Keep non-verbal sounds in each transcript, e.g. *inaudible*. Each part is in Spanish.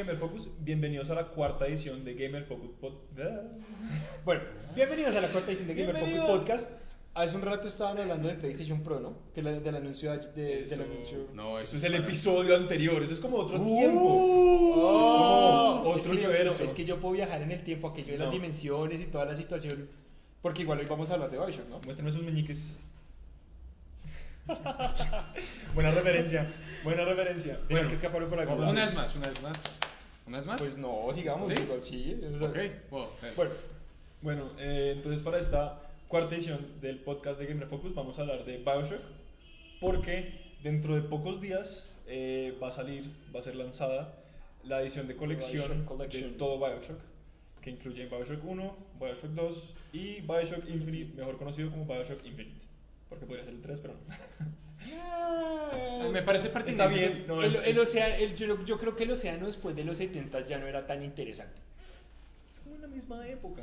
Gamer Focus, bienvenidos a la cuarta edición de Gamer Focus Pod... *laughs* Bueno, bienvenidos a la cuarta edición de Gamer Focus. Podcast. Hace un rato estaban hablando de PlayStation Pro, ¿no? Que la, del anuncio de, de- Eso- del anuncio. No, Eso es el episodio anterior, eso es como otro Uh, tiempo. oh, como es otro que yo- universo. es que yo puedo viajar en el tiempo, aquello de las No. dimensiones y toda la situación. Porque igual hoy vamos a hablar de Bioshock, ¿no? Muéstrame sus meñiques. *laughs* buena referencia, buena referencia. Bueno, Bueno, que escaparon por vamos Una vez más, una vez más. ¿Una vez más? Pues no, sigamos. ¿Sí? digo, sí, o sea, Ok, well, Bueno, bueno eh, entonces para esta cuarta edición del podcast de Gamer Focus vamos a hablar de Bioshock porque dentro de pocos días eh, va a salir, va a ser lanzada la edición de colección de todo Bioshock que incluye Bioshock 1, Bioshock 2 y Bioshock Infinite, mejor conocido como Bioshock Infinite. Porque podría ser el 3, pero no. *laughs* me parece Está pertinente. bien, no, el, es, el océano- el- yo, yo creo que el océano después de los 70 ya no era tan interesante. es como en la misma época.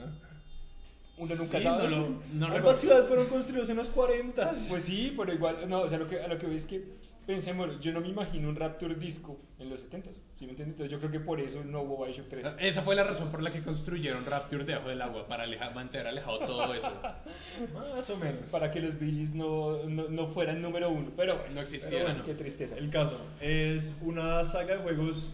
Uno nunca Sí, sabe. no no Ambas ciudades fueron construidas en los 40. Pues sí, pero igual, no, o sea, lo que, a lo que voy es que, pensemos, yo no me imagino un Raptor disco en los 70s, ¿sí me entiendes? Entonces yo creo que por eso no hubo Bioshock 3. Esa fue la razón por la que construyeron Rapture debajo del agua, para alejar, mantener alejado todo eso. *laughs* Más o menos. Para que los Billys no, no, no fueran número uno, pero bueno, No Pero existieron. bueno, qué tristeza. El caso es una saga de juegos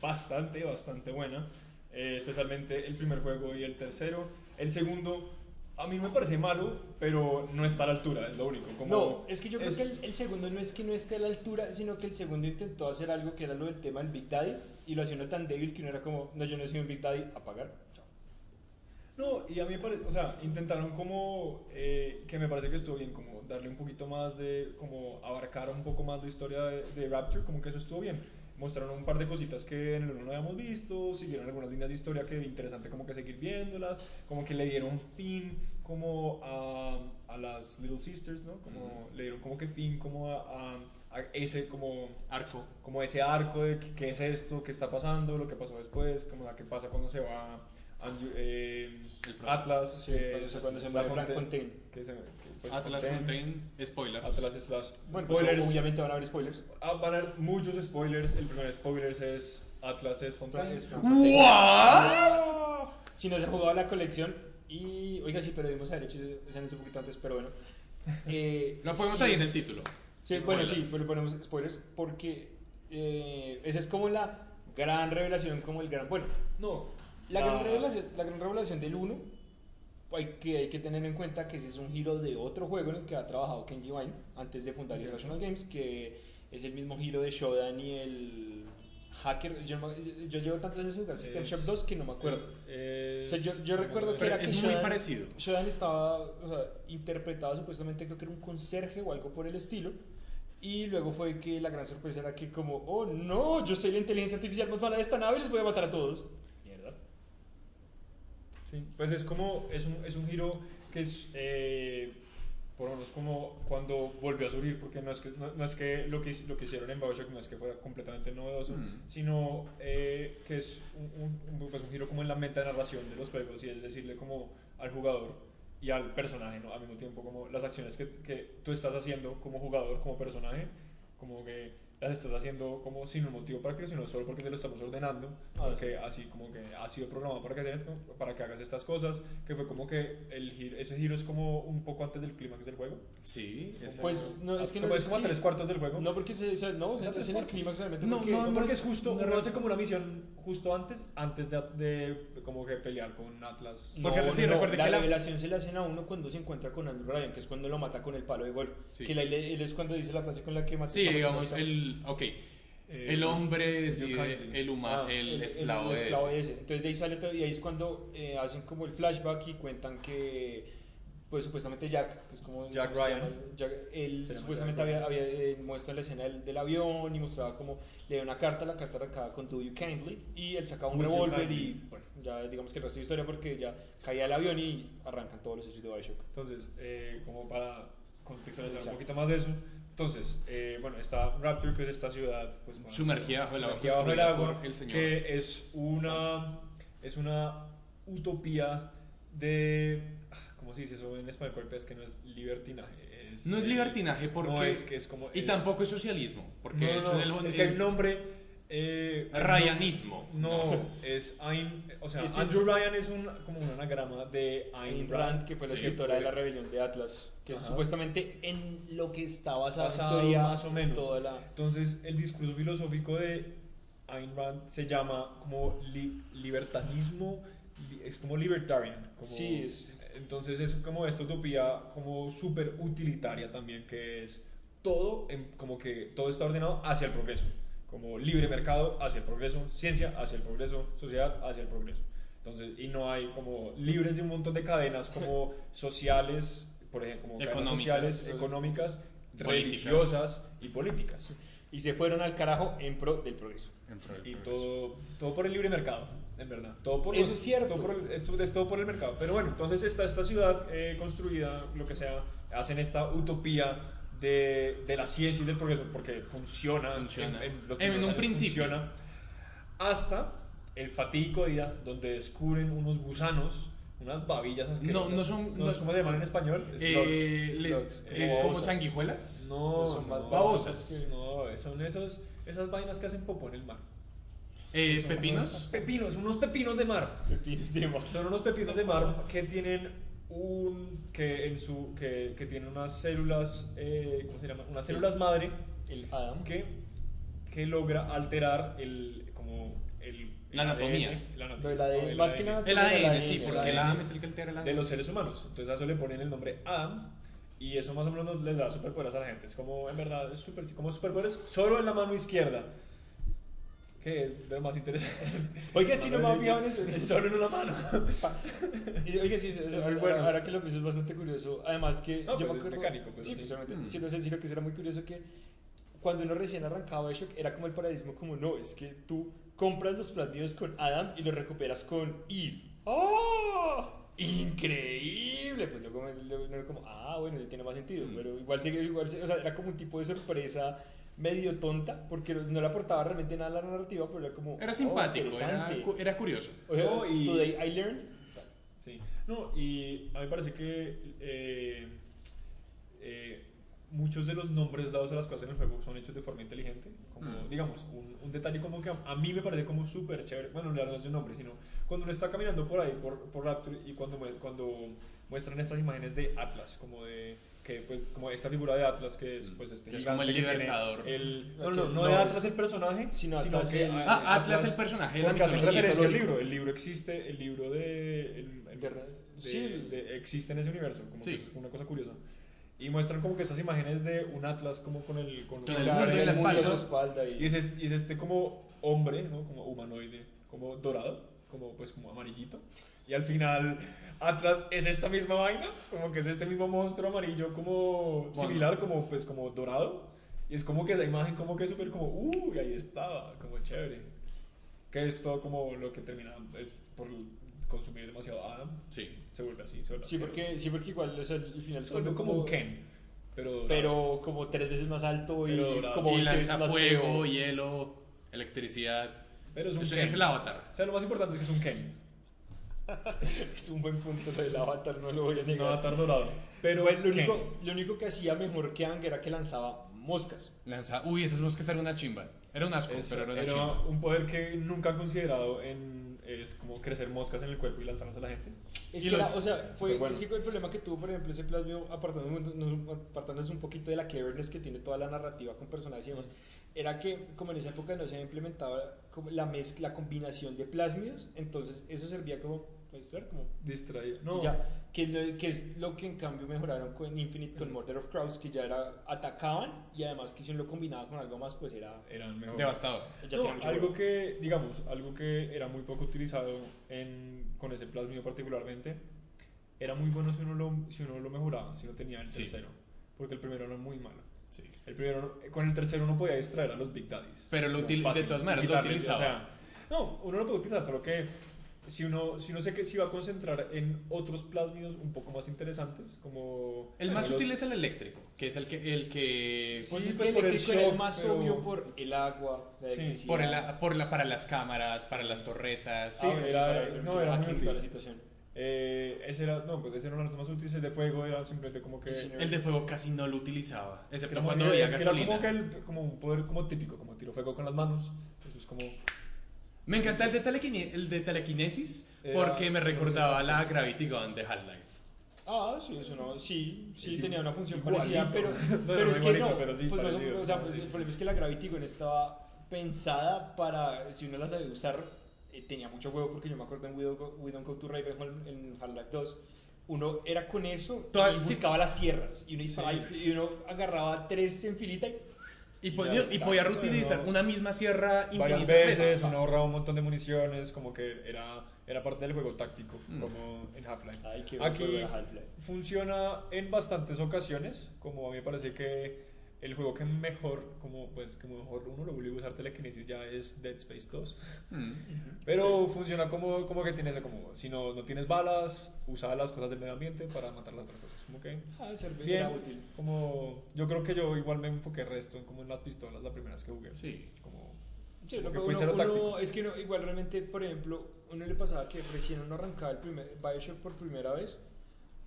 bastante, bastante buena. eh, especialmente el primer juego y el tercero. El segundo, a mí me parece malo, pero no está a la altura, es lo único. Como No, es que yo creo que el, el segundo no es que no esté a la altura, sino que el segundo intentó hacer algo que era lo del tema del Big Daddy y lo hacía uno tan débil que uno era como, no, yo no soy un Big Daddy, apagar. Chao. No, y a mí me parece, o sea, intentaron como, eh, que me parece que estuvo bien, como darle un poquito más de, como abarcar un poco más la historia de, de Rapture, como que eso estuvo bien. Mostraron un par de cositas que en el 1 no habíamos visto, siguieron algunas líneas de historia que interesante como que seguir viéndolas, como que le dieron fin como a, a las Little Sisters, ¿no? Como le dieron como que fin como a, a- a ese como Arco. como ese arco de qué, es esto, qué está pasando, lo que pasó después, como la que pasa cuando se va Andrew- eh, Atlas, Sí, que cuando es se- cuando Frank Fontaine, Fontaine. que se- que, pues, Atlas Fontaine, Fontaine, spoilers. Atlas slash Bueno, pues, spoilers. obviamente van a haber spoilers. Ah, van a haber muchos spoilers. El primer spoiler es Atlas es Fontaine. ¿What? Si no se ha jugado la colección y, oiga, sí, pero debimos haber hecho ese anuncio un poquito antes, pero bueno. *laughs* Eh, Lo ponemos sí. ahí en el título. Sí, bueno, sí, Spoilers. pero ponemos spoilers porque eh, esa es como la gran revelación, como el gran... Bueno, No. la, Ah, gran, revelación, la gran revelación del 1 hay que, hay que tener en cuenta que ese es un giro de otro juego en el que ha trabajado Kenji Wine antes de fundar Irrational Games, que es el mismo giro de Shodan y el hacker. Yo, yo llevo tantos años en jugar System Es- Shock 2 que no me acuerdo. es- O sea, yo, yo recuerdo que era que es muy Shodan- parecido. Shodan estaba o sea, interpretado supuestamente creo que era un conserje o algo por el estilo. Y luego fue que la gran sorpresa era que como, oh no, yo soy la inteligencia artificial más mala de esta nave y les voy a matar a todos. Sí, pues es como, es un, es un giro que es, eh, por lo menos como cuando volvió a surgir, porque no es que, no, no es que lo que lo que hicieron en Bioshock no es que fuera completamente novedoso, Mm. sino eh, que es un, un, un- pues un giro como en la meta narración de los juegos, y es decirle como al jugador y al personaje, ¿no? Al mismo tiempo como las acciones que, que tú estás haciendo como jugador, como personaje, como que las estás haciendo como sin un motivo práctico, sino solo porque te lo estamos ordenando, Ah, porque así como que ha sido programado para que, hagas- para que hagas estas cosas, que fue como que el giro- ese giro es como un poco antes del clímax del juego. Sí, es Pues no, es que como, no es como a sí. tres cuartos del juego. No, porque se, se- no, O sea, es en el clímax realmente. No, porque, No, no, porque es- es justo, no, uno no. hace como una misión justo antes, antes de, de como que pelear con Atlas. No, Porque sí, no, recuerde la que la- revelación se la hacen a uno cuando se encuentra con Andrew Ryan, que es cuando lo mata con el palo de golf. Sí. Que la- él es cuando dice la frase con la que mata Sí, digamos, ahorita. El. Ok. Eh, el hombre decide, el, huma, Ah, el, esclavo, de esclavo ese. de ese. Entonces de ahí sale todo y ahí es cuando eh, hacen como el flashback y cuentan que pues supuestamente Jack, pues como Jack ¿cómo se Ryan. llama? Jack- él Se supuestamente Jack había, había eh, muestra la escena del, del avión y mostraba como le dio una carta, la carta arrancaba con Do You Kindly y él sacaba un revólver y bueno, ya digamos que el resto de historia porque ya caía el avión y arrancan todos los hechos de Bioshock. Entonces, eh, como para contextualizar un Exacto. poquito más de eso, entonces, eh, bueno, está Rapture, que es esta ciudad pues, con- Sumergida bajo el agua, bajo el agua, el señor. que es una, es una utopía de, ah, ¿cómo se dice eso en español? ¿Cuál Es que no es libertinaje. Es No es de- libertinaje porque... No, es que es como... Y es- tampoco es socialismo, porque no, no, hecho el- es que un nombre... Eh, Ryanismo. No, es Ayn, o sea, Es- Andrew Ryan es un, como un anagrama de Ayn Ayn Rand, Rand, que fue la Sí, escritora de la rebelión de Atlas, que es supuestamente en lo que está basada más o menos. toda la Entonces, el discurso filosófico de Ayn Rand se llama como li- libertanismo, li- es como libertarian. Como, Sí, es- Entonces, es como esta utopía como súper utilitaria también, que es todo, en- como que todo está ordenado hacia el progreso. Como libre mercado hacia el progreso, ciencia hacia el progreso, sociedad hacia el progreso. Entonces, y no hay como libres de un montón de cadenas como *laughs* sociales, por ejemplo, como cadenas Económicas. sociales, económicas, Políticas. religiosas y políticas. y se fueron al carajo en pro del progreso. Y todo, todo por el libre mercado, en verdad. Todo por Eso los- es cierto. Todo por el- esto es todo por el mercado. Pero bueno, entonces está esta ciudad eh, construida, lo que sea, hacen esta utopía de, de la ciencia y del progreso, porque funciona. Funciona. En, los En primeros un años principio. Funciona, hasta el fatídico día donde descubren unos gusanos, unas babillas asquerosas. No, no son- No, no- ¿Cómo se llaman en español? Eh, Slugs. eh, Como sanguijuelas. No, son más no, babosas. No, son esos, esas vainas que hacen popó en el mar. Eh, Son unos pepinos. Pepinos, unos pepinos de mar. Pepinos de mar. Son unos pepinos de mar que tienen un que en su que, que tienen unas células eh, ¿cómo se llama? Unas células madre El Adam. que que logra alterar el como el La el anatomía. ADN, la ADN, el más que nada- El ADN, ADN, sí, porque el ADN Adam es el que altera el de ADN. los seres humanos. Entonces a eso le ponen el nombre Adam y eso más o menos nos- les da superpoderes a la gente. Es como en verdad es super, como superpoderes solo en la mano izquierda. Que es de lo más interesante. *laughs* Oiga, *laughs* si no me había fijado en eso. Es solo en una mano. Y, Oye, sí, ahora, bueno. ahora que lo pienso es bastante curioso. Además que No, yo pues me es acuerdo- mecánico, pues, sí, obviamente. Mm. Sí, no sé si lo que era muy curioso que cuando uno recién arrancaba Bioshock era como el paradigma como no, es que tú compras los plasmidos con Adam y los recuperas con Eve. ¡Oh! Increíble, pues luego luego era como, ah, bueno, ya tiene más sentido, Mm. pero igual sigue, igual, o sea, era como un tipo de sorpresa medio tonta, porque no le aportaba realmente nada a la narrativa, pero era como, Era oh, simpático, era, interesante. cu- era curioso. O sea, No, y- Today I learned. Sí. No, y a mí me parece que eh, eh, muchos de los nombres dados a las cosas en el juego son hechos de forma inteligente. Como, Mm. digamos, un, un detalle como que a, a mí me parece como súper chévere. Bueno, no es un nombre, sino cuando uno está caminando por ahí, por, por Rapture, y cuando, cuando muestran estas imágenes de Atlas, como de que pues como esta figura de Atlas que es pues este Que es como el libertador. el, no, no, no, no de es- Atlas el personaje sino sino, Atlas que el- Ah, Atlas el personaje porque hacen referencia al libro. El libro existe el libro de, el- el- De- de- sí. de- existe en ese universo como Sí. que es una cosa curiosa. Y muestran como que esas imágenes de un Atlas como con el con, Con el la su espalda. y- y es, este, y es este como hombre no como humanoide como dorado como pues como amarillito y al final Atlas es esta misma vaina como que es este mismo monstruo amarillo como Bueno. similar como pues como dorado y es como que esa imagen como que súper como uy ahí estaba como chévere que es todo como lo que termina es por consumir demasiado Adam Sí. se vuelve así se vuelve Sí, así. porque, sí, porque igual o sea, el final se vuelve como un Ken pero. Pero como tres veces más alto y como y 20 veces lanza más fuego, hielo, electricidad. pero es un Eso Ken es el avatar. o sea lo más importante es que es un Ken *laughs* Es un buen punto lo del avatar, no lo voy a un negar. avatar dorado pero Igual, lo, único, lo único que hacía mejor que Ang era que lanzaba moscas. Lanza. Uy, esas moscas eran una chimba. Era un asco, Eso, pero era una era chimba. un poder que nunca han considerado en es como crecer moscas en el cuerpo y lanzarlas a la gente Es Y que, lo- la- o sea, fue, Superbueno. es que el problema que tuvo, por ejemplo, ese plasmio, apartándonos, apartándonos un poquito de la cleverness que tiene toda la narrativa con personajes y demás, era que como en esa época no se había implementado como la mezcla, la combinación de plasmios, entonces eso servía como, ¿puedes ver? Como distraído no. ya, que, es lo, que es lo que en cambio mejoraron con Infinite, con Murder of Crows, que ya era, atacaban y además que si uno lo combinaba con algo más, pues era... eran mejor Devastador. ya No, tenía mucho algo que, digamos, algo que era muy poco utilizado en, con ese plasmido particularmente, era muy bueno si uno lo, si uno lo mejoraba, si uno tenía el Sí. tercero. Porque el primero era muy malo. Sí. El primero, con el tercero uno podía distraer a los Big Daddies. Pero lo util- fácil, de todas maneras lo utilizaba. o sea, no, uno lo puede utilizar, solo que si uno, si uno se va a concentrar en otros plásmidos un poco más interesantes, como... El más los- útil es el eléctrico, que es el que, el que Sí, Pues es pues que por el el era el shock, más pero- obvio por el agua, la Sí, por el, por la, para las cámaras, para las torretas. Sí, Ah, bueno, era- no, era muy útil. la situación. Eh, ese era, no, pues ese era los más útiles, el de fuego era simplemente como que... Sí. El de fuego casi no lo utilizaba, excepto cuando había es que era gasolina. como, que el- como un poder como típico, como tiro fuego con las manos. Eso es como... Me encanta el de, telequine- el de telequinesis Era- porque me recordaba la Gravity Gun de Half-Life. Ah, sí, eso no, sí, sí, Es tenía una función igualito. parecida, pero, *laughs* No, pero no es que igualito, no, pero sí, pues, no, parecido. o sea, pues, el problema es que la Gravity Gun estaba pensada para, si uno la sabe usar, eh, tenía mucho huevo, porque yo me acuerdo en We Don't Go, We Don't Go to Ravenhall en Half-Life 2, uno era con eso Toda- y sí. buscaba las sierras, y uno disparaba, y- y uno agarraba tres en filita y Y, podía, está, y podía reutilizar no- una misma sierra Varias infinitas veces, veces. uno ahorraba un montón de municiones, como que era, era parte del juego táctico, Mm. como en Half-Life. Aquí Half-Life. funciona en bastantes ocasiones, como a mí me parece que el juego que mejor, como pues que mejor uno lo vuelve a usar telequinesis ya es Dead Space 2. Mm. Pero funciona como, como que tienes como, si no, no tienes balas, usa las cosas del medio ambiente para matar las otras cosas. Como que, Ah, bien, era útil. como, yo creo que yo igual me enfoqué resto en como en las pistolas, las primeras que jugué. Sí. Como, Sí, como lo que que fue uno- cero uno- es que uno- igual realmente, por ejemplo, uno le pasaba que recién uno arrancaba el primer Bioshock por primera vez,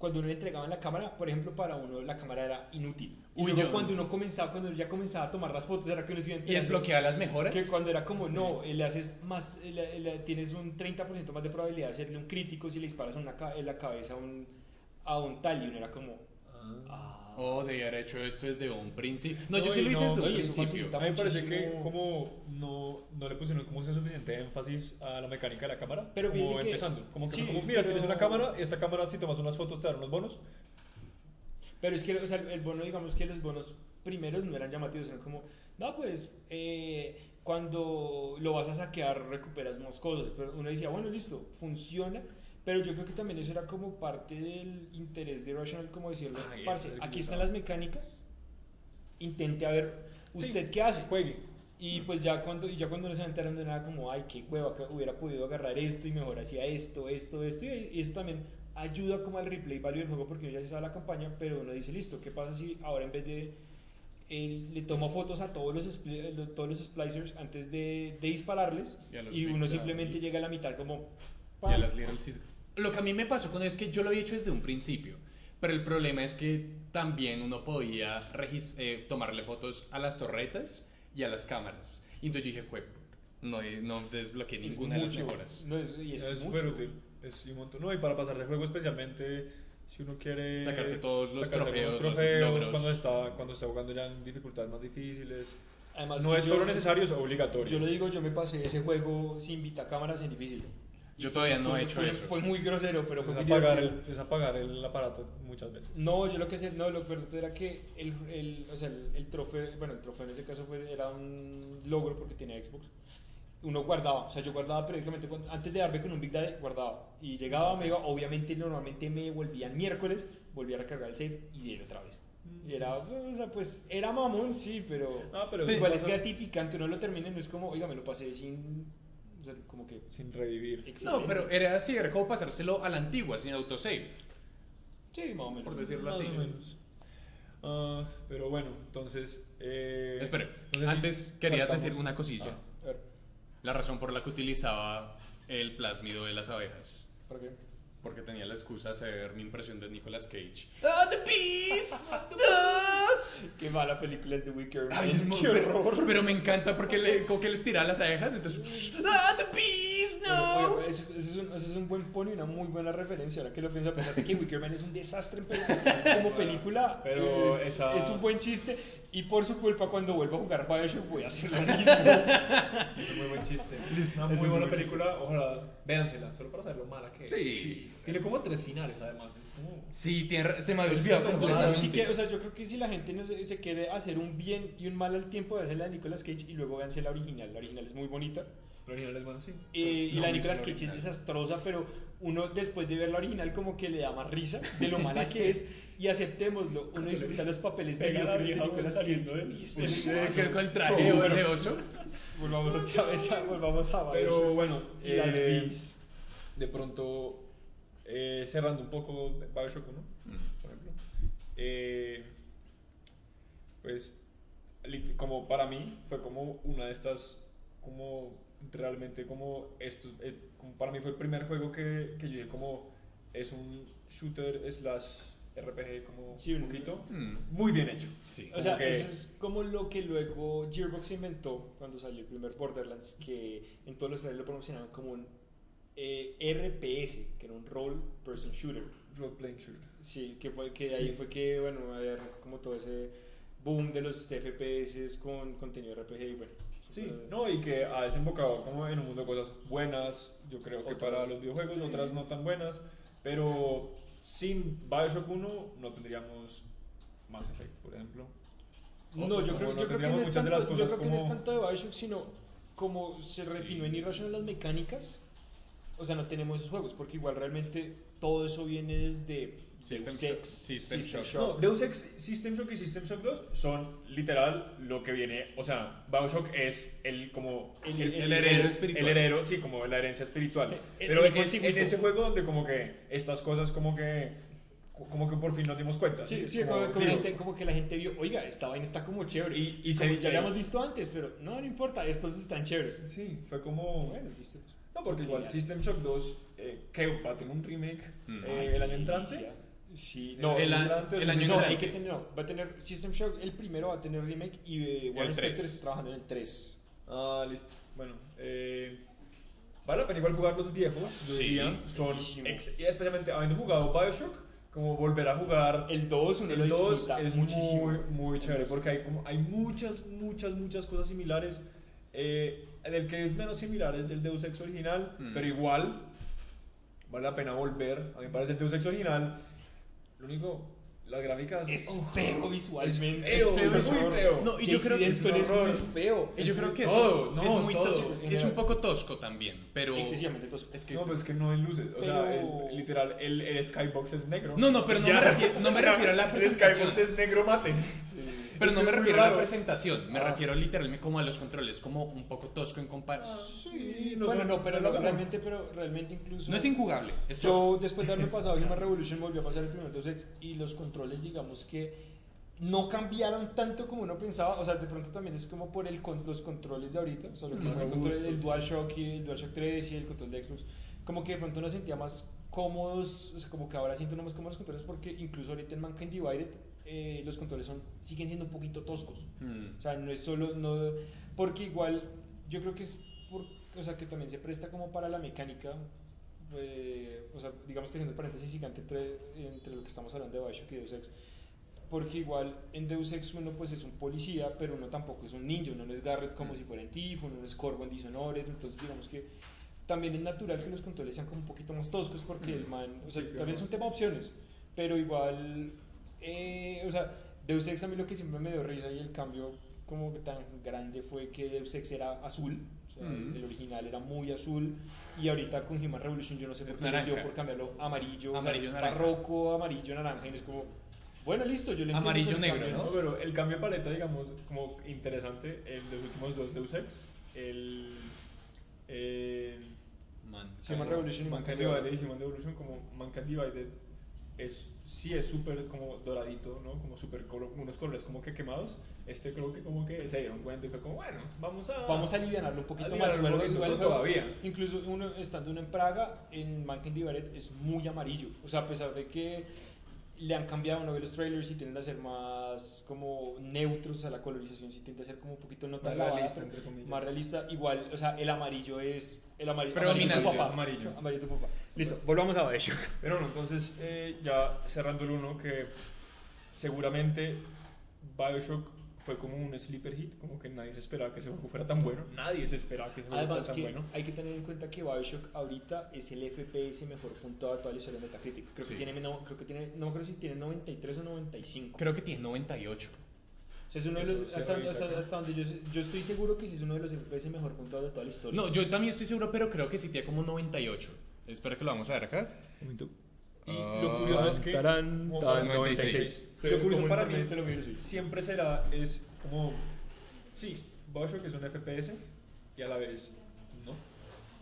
cuando uno le entregaban la cámara, por ejemplo, para uno la cámara era inútil. Y Uy, luego yo- cuando uno comenzaba, cuando ya comenzaba a tomar las fotos, era que uno se iba Y enterando desbloquear las mejoras. Que cuando era como, no, eh, le haces más, eh, le- le- tienes un 30% más de probabilidad de hacerle un crítico si le disparas una ca- en la cabeza a un, a un tal, y uno era como, ah. Oh, de haber hecho esto desde un principio. No, No, yo sí lo hice no, desde no, un principio. A mí me parece que como no, no le pusieron como ese suficiente énfasis a la mecánica de la cámara, Pero como que- empezando, como que sí, como, mira, pero- tienes una cámara, esta cámara si tomas unas fotos te dan unos bonos. Pero es que, o sea, el bono, digamos que los bonos primeros no eran llamativos, eran como, no, pues, eh, cuando lo vas a saquear recuperas más cosas. Pero uno decía, bueno, listo, funciona. Pero yo creo que también eso era como parte del interés de Rational, como decirle, Ay, parce, es aquí están las mecánicas, intente a ver, ¿usted Sí, qué hace? Juegue. Y pues ya cuando, y ya cuando nos aventaron de nada como, ay, qué hueva, que hubiera podido agarrar esto y mejor hacía esto, esto, esto, y, eso también ayuda como al replay value del juego porque ya se sabe la campaña, pero uno dice, listo, ¿qué pasa si ahora en vez de, eh, le tomo fotos a todos los, todos los splicers antes de, de dispararles Y y uno simplemente llega a la mitad como... Y a ¡pam! las Little Sis- Lo que a mí me pasó con eso es que yo lo había hecho desde un principio. Pero el problema es que también uno podía eh, tomarle fotos a las torretas y a las cámaras. Y entonces yo dije, "Jue no, no desbloqueé Es ninguna de las mucho. mejoras. No, es, y es, Es mucho. útil. Es un montón. No, y para pasar de juego especialmente si uno quiere Sacarse todos los sacarse trofeos, los trofeos logros. cuando está cuando está jugando ya en dificultades más difíciles. Además, no es yo- solo necesario, es obligatorio. Yo lo digo, yo me pasé ese juego sin vitacámaras en difícil. Yo todavía no fue- he hecho fue- eso. Fue muy grosero, pero fue es muy apagar, el, es apagar el aparato muchas veces. No, yo lo que sé, no, lo que era que el, el, o sea, el, el trofeo, bueno, el trofeo en ese caso fue, era un logro porque tenía Xbox. Uno guardaba, o sea, yo guardaba periódicamente, antes de darme con un Big Daddy, guardaba. Y llegaba, me iba, obviamente, normalmente me volvían miércoles, volvía a recargar el save y de otra vez. Y era, o sea, pues, era mamón, sí, pero, Ah, pero igual es gratificante, uno lo termina y no es como, oiga, me lo pasé sin, o sea, como que... sin revivir. excelente. No, pero era así, era como pasárselo a la antigua, sin autosave. Sí, más o menos. por decirlo Más así. o menos. Ah, pero bueno, entonces. Eh, Espere, antes quería saltamos- decir una cosilla. Ah, A ver, La razón por la que utilizaba el plásmido de las abejas. ¿para qué? Porque tenía la excusa de hacer mi impresión de Nicolas Cage. *laughs* ¡Ah, the bees! *laughs* Qué mala película es de Wicker Man. Ay, es muy- qué horror. Pero me encanta porque le, como que les tira las abejas, entonces. *laughs* ¡Ah, the bees! Bueno, ¡No! oye, ese, ese es un, ese es un buen pony y una muy buena referencia. Ahora que lo pienso, a pesar de que Wicker Man es un desastre en película, como película, Pero es, esa- es un buen chiste. Y por su culpa, cuando vuelva a jugar Bioshock, voy a hacer lo mismo. Es un muy buen chiste. *laughs* Una Es muy un buena buen película. Ojalá, véansela, solo para saber lo mala que es. Sí. Tiene como tres finales, además. Es como. Sí, tiene, se me había Es olvidado completamente. Así que, o sea, yo creo que si la gente no se, se quiere hacer un bien y un mal al tiempo, de hacer la de Nicolas Cage y luego véanse la original. La original es muy bonita. La original es buena, sí. Eh, y No, la Nicolas la Cage es desastrosa, pero uno después de ver la original como que le da más risa de lo mala que es. Y aceptémoslo, uno disfruta los papeles mediocres de Nicolas Cage. Y. Que con el traje Bueno. de oso. Volvamos otra vez a, volvamos a Pero Bioshock. bueno, Y las eh, Bees. de pronto, eh, cerrando un poco Bioshock 1, Mm. por ejemplo, eh, pues como para mí fue como una de estas, como realmente como esto, eh, como para mí fue el primer juego que, que yo dije como es un shooter slash RPG como Sí, un poquito, Mm. muy bien hecho. Sí. O sea, que- eso es como lo que luego Gearbox inventó cuando salió el primer Borderlands, que en todos los trailers lo promocionaban como un eh, RPS, que era un Role Person Shooter. Role playing shooter. Sí, que fue que de ahí Sí. fue que, bueno, como todo ese boom de los FPS con contenido RPG y bueno. Sí, no, y que ha desembocado como en un mundo de cosas buenas, yo creo que Otras- para los videojuegos, otras no tan buenas, pero sin Bioshock 1 no tendríamos Mass Effect, por ejemplo. No, yo creo, no yo creo que no es tanto, yo creo que no es tanto de Bioshock, sino como se Sí. refinó en Irrational las mecánicas, o sea, no tenemos esos juegos, porque igual realmente todo eso viene desde System Deus Shock- Ex, System Shock. No, Deus Ex, System Shock y System Shock 2 son literal lo que viene, o sea, Bioshock es el como El- el heredero espiritual. El heredero, sí, como la herencia espiritual. Pero hijo en, ese juego donde como que estas cosas como que como que por fin nos dimos cuenta. Sí, sí, Como, como, como digo, la gente, como que la gente vio, oiga, esta vaina está como chévere. Y- y Como se- ya la hemos visto antes, pero no, no importa, estos están chéveres. Sí, fue como... Bueno. No, porque igual. System Shock 2, eh, que va a tener un remake Mm. eh, Ay, el año entrante. Sí, No, el, el a- entrante, el año no, que tener, no, va a tener System Shock, el primero va a tener remake y eh, Warren tres. Spector está trabajando en el 3. Ah, listo. Bueno, eh, vale la pena igual jugar los viejos, yo Sí, diría. Son, ex- y especialmente habiendo jugado Bioshock, como volver a jugar El 2 uno lo el 2 disfruta es muchísimo. muy, muy chévere porque hay, como, hay muchas, muchas, muchas cosas similares. Eh, el que es menos similar es del Deus Ex original, Mm. pero igual vale la pena volver. A mí me parece el Deus Ex original. Lo único, las gráficas. Es uf, feo visualmente. Es feo, feo, es muy feo. No, y yo creo que es un es muy feo. Y yo Es creo que todo, no, es muy todo. Es un poco tosco también, pero Excesivamente tosco. es que No, es- pues es que no hay luces. O sea, Pero- el- literal, el, el skybox es negro. No, no, pero no Ya. me refiero- no me refiero a la *laughs* El presentación. skybox es negro mate. Pero no me refiero a la raro. presentación, me Ah. refiero literalmente como a los controles, como un poco tosco en comparación. Sí, no bueno, son- no, pero es no, realmente, pero realmente incluso. No es injugable, es Yo, tosco. después de haberme *laughs* pasado Human Revolution, volví a pasar el primer Deus Ex y los controles, digamos que no cambiaron tanto como uno pensaba. O sea, de pronto también es como por el con, los controles de ahorita, fue el, control, robustos. el DualShock y el DualShock 3 y el control de Xbox. Como que de pronto nos sentía más cómodos, o sea, como que ahora siento no más cómodos los controles porque incluso ahorita en Mankind Divided eh, los controles son, siguen siendo un poquito toscos. Mm. O sea, no es solo, no, porque igual yo creo que es, por, o sea, que también se presta como para la mecánica, eh, o sea, digamos que haciendo paréntesis gigante entre, entre lo que estamos hablando de Bioshock y Deus Ex, porque igual en Deus Ex uno pues es un policía, pero uno tampoco es un ninja, uno no es Garrett como si fuera en Tiff, uno no es Corvo en Dishonored, entonces digamos que también es natural que los controles sean como un poquito más toscos porque el man, o sea, Sí, claro. también es un tema de opciones, pero igual, eh, o sea, Deus Ex a mí lo que siempre me dio risa y el cambio como que tan grande fue que Deus Ex era azul, o sea, Mm. el original era muy azul y ahorita con Human Revolution yo no sé por Es qué les dio por cambiarlo a amarillo, Amarillo, o sea, barroco, amarillo, naranja y es como, bueno, listo, yo le entiendo Amarillo, el negro, No, pero el cambio de paleta, digamos, como interesante, en los últimos dos Deus Ex, el... Eh, Man. Human Revolution y Mankind Divided y Human Revolution, como Mankind Divided, es, sí es súper como doradito, ¿no? Como súper, unos colores como que quemados. Este creo que como que se dieron cuenta y fue como, bueno, vamos a... Vamos a aliviarlo un poquito más. un poquito, igual todavía. Incluso uno, estando uno en Praga, en Mankind Divided es muy amarillo. O sea, a pesar de que le han cambiado uno de los trailers y tienden a ser más como neutros, sea, la colorización sí tiende a ser como un poquito no tan Más lavada, realista, pero entre comillas. más realista. Igual, o sea, el amarillo es el amarillo, Predominante, amarillo tu papá. amarillo. Amarillo tu papá. Listo, Pues- volvamos a Bioshock. Pero bueno, entonces eh, ya cerrando el uno, que seguramente Bioshock fue como un sleeper hit, como que nadie se esperaba que ese juego fuera tan bueno. Nadie se esperaba que ese juego Además fuera tan que bueno. hay que tener en cuenta que Bioshock ahorita es el FPS mejor puntuado de toda la historia de Metacritic. Creo Sí. que tiene, no, creo que tiene, no acuerdo si tiene 93 o 95. Creo que tiene 98. O sea, es uno de los, hasta, hasta- hasta donde yo, yo estoy seguro que sí es uno de los FPS mejor puntuados de toda la historia. No, yo también estoy seguro, pero creo que sí tiene como 98. Espera que lo vamos a ver acá. Y Ah, lo curioso es que... Tarán, como- tan, 96. Lo curioso para mí lo siempre será, es como, sí, Bioshock es un FPS y a la vez no.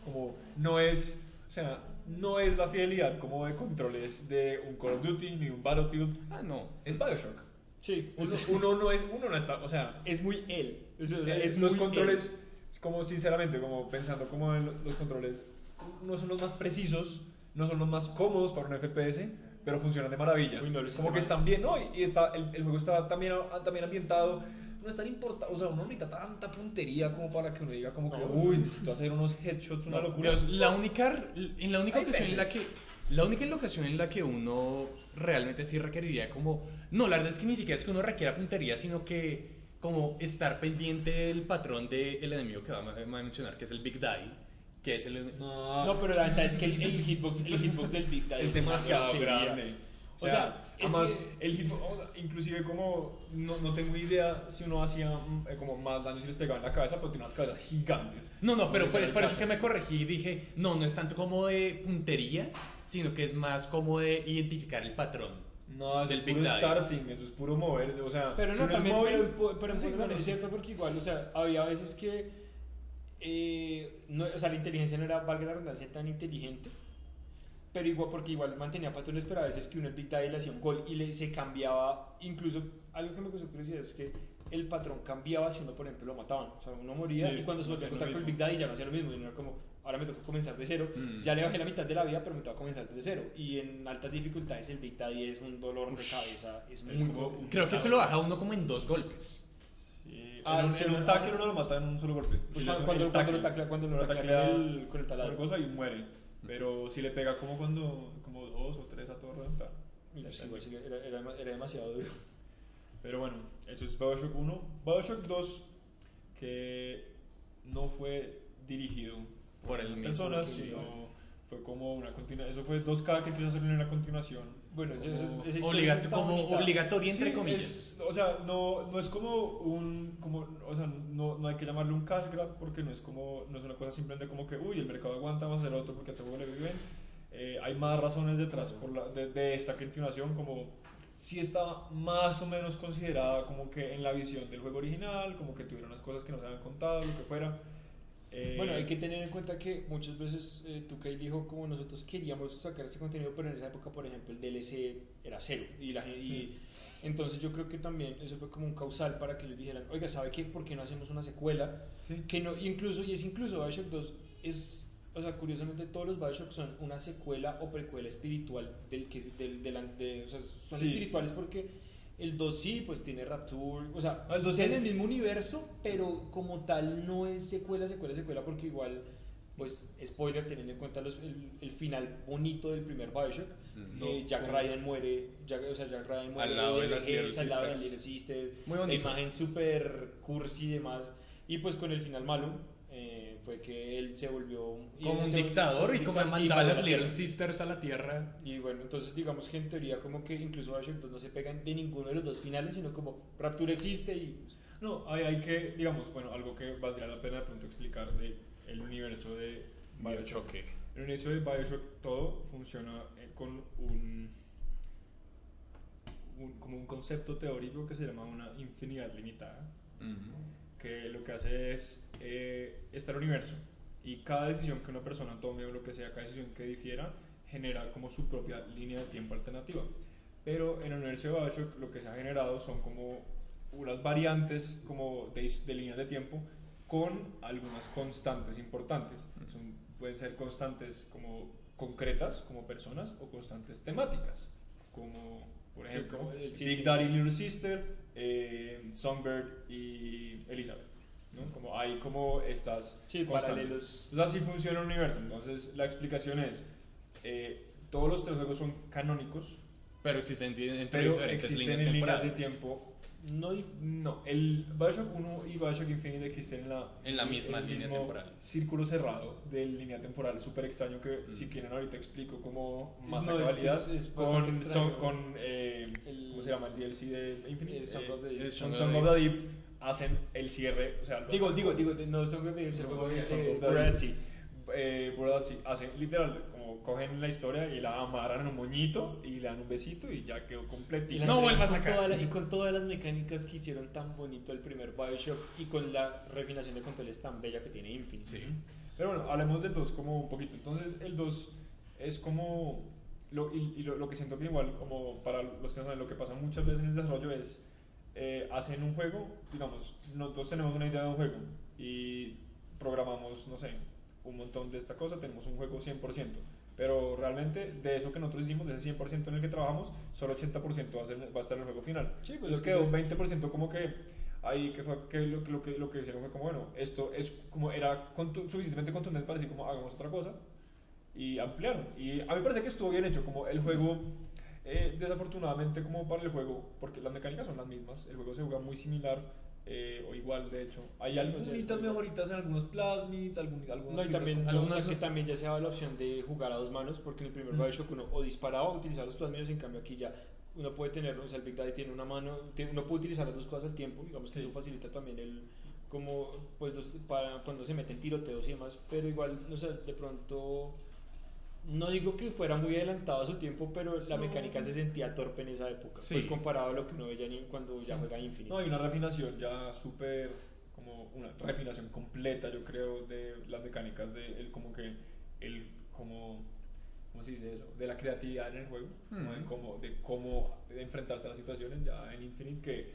Como no es, o sea, no es la fidelidad como de controles de un Call of Duty ni un Battlefield. Ah, no. Es Bioshock. Sí, Uno, uno no es, uno no está, o sea, es muy él. Es, o sea, es, es los muy controles, es como sinceramente, como pensando como en los controles, no son los más precisos, no son los más cómodos para un FPS, pero funcionan de maravilla. Uy, no, como que están bien, ¿no? Y, está, el, el juego está también, a- también ambientado. No es tan importante, o sea, uno no necesita tanta puntería como para que uno diga como que, No. uy, necesito hacer unos headshots, una locura. Dios, la única, en la única ocasión en la veces. que la única ocasión en la que uno realmente sí requeriría como no la verdad es que ni siquiera es que uno requiera puntería sino que como estar pendiente del patrón del enemigo que vamos a mencionar que es el Big Daddy que es el No, pero la verdad es que el, el hitbox, el hitbox del Big Daddy es demasiado grosería. grande. O O sea, sea, es además, que- el hitbox, o sea, inclusive como, no, no tengo idea si uno hacía eh, como más daño si les pegaba en la cabeza, pero tiene unas cabezas gigantes. no no pero si pues, por eso es que me corregí y dije no no es tanto como de puntería sino que es más como de identificar el patrón No, eso Del es puro starfing, eso es puro mover, o sea, Pero si no, es también, móvil, pero, pero en sí, bueno, es cierto porque igual, o sea, había veces que, eh, no, o sea, la inteligencia no era, valga la redundancia, tan inteligente, pero igual, porque igual mantenía patrones, pero a veces que uno el Big Daddy le hacía un gol y le, se cambiaba, incluso, algo que me causó curiosidad es que el patrón cambiaba si uno, por ejemplo, lo mataban, o sea, uno moría Sí, y cuando se no volvía a contar con el. Big Daddy ya no hacía lo mismo, y uno era como, ahora me toca comenzar de cero, Mm. ya le bajé la mitad de la vida, pero me toca comenzar de cero, y en altas dificultades el Big Daddy es un dolor de cabeza, es muy Es como- complicado. creo que eso lo baja uno como en dos golpes Sí, Ah, en, un, sí, en un tackle uno lo mata en un solo golpe. Pues cuando, el cuando, tackle. lo taclea, cuando lo Lo taclea con el, con el Cualquier taladro. cosa y muere. Pero si le pega como cuando, como dos o tres a todo reventar. Sí, era, era, era demasiado duro. *laughs* Pero bueno, eso es Bioshock 1. Bioshock 2, que no fue dirigido Por por el personas, sino fue como una continuación. Eso fue 2K que quiso hacer una continuación. Bueno, Como- Obligato- como bonita. obligatorio entre Sí, comillas es- o sea, no, no es como un, como, o sea, no, no hay que llamarlo un cash grab porque no es como, no es una cosa simplemente como que, uy, el mercado aguanta, vamos a hacer otro porque a ese juego le viven. Eh, hay más razones detrás por la, de, de esta continuación, como si está más o menos considerada como que en la visión del juego original, como que tuvieron unas cosas que no se habían contado, lo que fuera. Eh, Bueno, hay que tener en cuenta que muchas veces eh, Tukai dijo como nosotros queríamos sacar este contenido, pero en esa época, por ejemplo, el DLC era cero. Y, la, gen- y entonces yo creo que también eso fue como un causal para que ellos dijeran, oiga, ¿sabe qué? ¿Por qué no hacemos una secuela? sí. Que no, y incluso, y es incluso Bioshock 2, es, o sea, curiosamente todos los Bioshock son una secuela o precuela espiritual del que, del, del de- o sea, son Sí. espirituales porque el 2 sí, pues tiene Rapture, o sea, Ah, el 2 tiene es- el mismo universo, pero como tal no es secuela, secuela, secuela, porque igual, pues, spoiler, teniendo en cuenta los- el, el final bonito del primer Bioshock, Mm. eh, No, Jack como- Ryan muere, Jack, o sea, Jack Ryan muere Al lado de las al lado de las Muy la bonito. imagen súper cursi y demás. Y pues con el final malo eh, fue que él se volvió como un dictador y como mandaba las Little. Sisters a la tierra Y bueno, entonces digamos que en teoría como que incluso Bioshock 2 no se pegan de ninguno de los dos finales, sino como Rapture existe y pues, No, hay, hay que, digamos, bueno, algo que valdría la pena de pronto explicar de el universo de Bioshock. El inicio de Bioshock todo funciona eh, con un, un- como un concepto teórico que se llama una infinidad limitada, que lo que hace es eh, está el universo y cada decisión que una persona tome o lo que sea, cada decisión que difiera genera como su propia línea de tiempo alternativa. Pero en el universo de Bioshock lo que se ha generado son como unas variantes como de, de líneas de tiempo con algunas constantes importantes. Son, pueden ser constantes como concretas, como personas, o constantes temáticas, como por Sí, ejemplo como el- sí, Big sí. Daddy, Little Sister, eh, Songbird y Elizabeth. ¿no? Como hay como estas Sí, paralelos. Entonces así funciona el universo. Entonces la explicación es, eh, todos los tres juegos son canónicos, pero existen entre pero diferentes existen líneas en líneas de tiempo No, No, el Bioshock 1 y Bioshock Infinite existen en la, En la misma el línea mismo temporal. Círculo cerrado de línea temporal, súper extraño que Mm. si quieren ahorita explico como más No, a es que cabalidad es- es con, son, con eh, El- ¿cómo se llama? El DLC de Infinite. Eh, Song of the Deep. Son Song Song of of the the Deep hacen el cierre, o sea, lo- Digo, digo, digo, no el Song juego of de the- Song of the Brad, Deep. sí. Eh, World sí, hacen literal, como cogen la historia y la amarran en un moñito y le dan un besito y ya quedó Y completito. la No vuelvas toda la- y con todas las mecánicas que hicieron tan bonito el primer Bioshock y con la refinación de controles tan bella que tiene Infinite. Sí. Pero bueno, hablemos del 2 como un poquito. Entonces, el 2 es como. Lo, y y lo, lo que siento que igual, como para los que no saben, lo que pasa muchas veces en el desarrollo es. eh, hacen un juego, digamos, nosotros tenemos una idea de un juego y programamos, no sé, un montón de esta cosa, tenemos un juego 100%. Pero realmente, de eso que nosotros hicimos, de ese 100% en el que trabajamos, solo 80% va a, ser, va a estar en el juego final. Sí, pues quedó un 20% como que ahí que fue que lo, que lo que lo que hicieron fue como bueno esto es como era contu- suficientemente contundente para decir como hagamos otra cosa y ampliaron y a mí me parece que estuvo bien hecho como el juego eh, desafortunadamente como para el juego porque las mecánicas son las mismas el juego se juega muy similar eh, o igual de hecho hay algunas mejoritas en algunos plasmids algún, algunos No, y también, es que también ya se daba la opción de jugar a dos manos, porque en el primer Mm. Bioshock uno o disparaba o utilizaba los plasmidos, en cambio aquí ya uno puede tener, o sea, el Big Daddy tiene una mano, uno puede utilizar las dos cosas al tiempo, digamos que Sí. eso facilita también el, como, pues, los- para cuando se meten tiroteos y demás, pero igual, no sé, de pronto, no digo que fuera muy adelantado a su tiempo, pero la No. mecánica se sentía torpe en esa época, Sí. pues comparado a lo que uno ve ya ni- cuando ya juega Infinite. No, hay una refinación ya súper, como una refinación completa, yo creo, de las mecánicas, de el, como que, el, como, ¿cómo se dice eso? De la creatividad en el juego, como de Mm. cómo, de cómo enfrentarse a las situaciones ya en Infinite, que,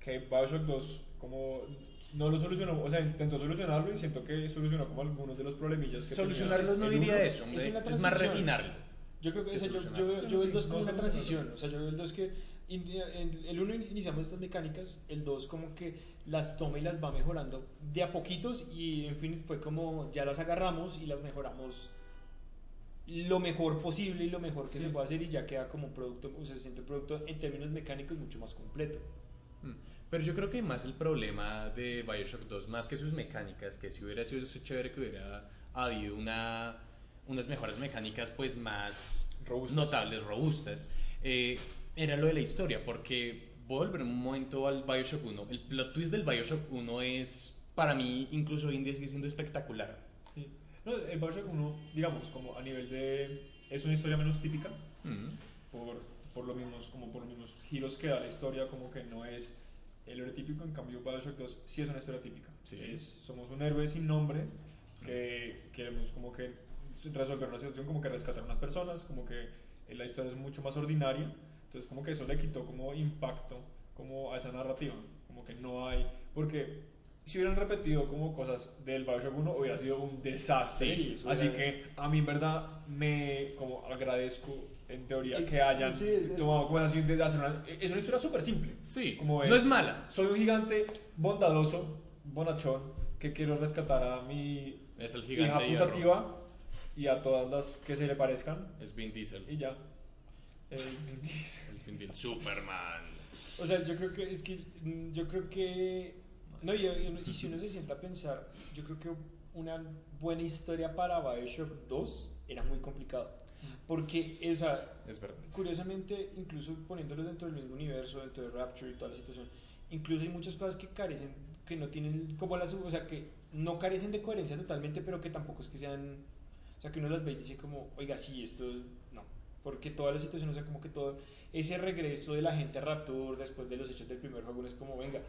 que Bioshock 2, como, no lo solucionó, o sea, intentó solucionarlo y siento que solucionó como algunos de los problemillas que tenía Solucionarlos no diría uno. eso, hombre. Es Es, más refinarlo. Yo creo que que o sea, yo, yo, veo- yo el sí, 2 como no una transición. O sea, yo veo el 2 que. El, el 1 iniciamos estas mecánicas, el 2 como que las toma y las va mejorando de a poquitos. Y Infinite fue como ya las agarramos y las mejoramos lo mejor posible y lo mejor que Sí. se puede hacer. Y ya queda como un producto, o sea, se siente el producto en términos mecánicos mucho más completo. Mm. Pero yo creo que más el problema de Bioshock 2, más que sus mecánicas, que si hubiera sido eso chévere que hubiera habido una, unas mejores mecánicas pues más Robustas. notables, robustas, eh, era lo de la historia, porque voy a volver un momento al Bioshock 1. El plot twist del Bioshock 1 es, para mí, incluso hoy en día sigue siendo espectacular. Sí. No, el Bioshock 1, digamos, como a nivel de... Es una historia menos típica, Mm. por, por, lo mismos, como por los mismos giros que da la historia, como que no es el héroe típico, en cambio Bioshock 2 sí es una historia típica. Sí. Es, somos un héroe sin nombre que queremos como que resolver una situación, como que rescatar a unas personas, como que eh, la historia es mucho más ordinaria, entonces como que eso le quitó como impacto como a esa narrativa, como que no hay, porque si hubieran repetido como cosas del Bioshock 1 hubiera sido un desastre, Sí, así que a mí en verdad me como agradezco en teoría Es- que hayan sí, es- tomado cosas así de hacer una, es una historia súper simple Sí, como no es mala. soy un gigante bondadoso bonachón que quiero rescatar a mi Es el hija gigante hierro. putativa y a todas las que se le parezcan Es Vin Diesel. y ya Eh, Vin Diesel. El Vin Diesel. Superman. O sea, yo creo que es que yo creo que no y, y- y si uno se sienta a pensar, yo creo que una buena historia para BioShock 2 era muy complicado. Porque esa Es verdad. curiosamente, incluso poniéndolo dentro del mismo universo, dentro de Rapture y toda la situación, incluso hay muchas cosas que carecen, que no tienen como las, o sea, que no carecen de coherencia totalmente, pero que tampoco es que sean, o sea, que uno las ve y dice como, oiga, sí, esto no, porque toda la situación, o sea, como que todo ese regreso de la gente a Rapture después de los hechos del primer juego no es como, venga,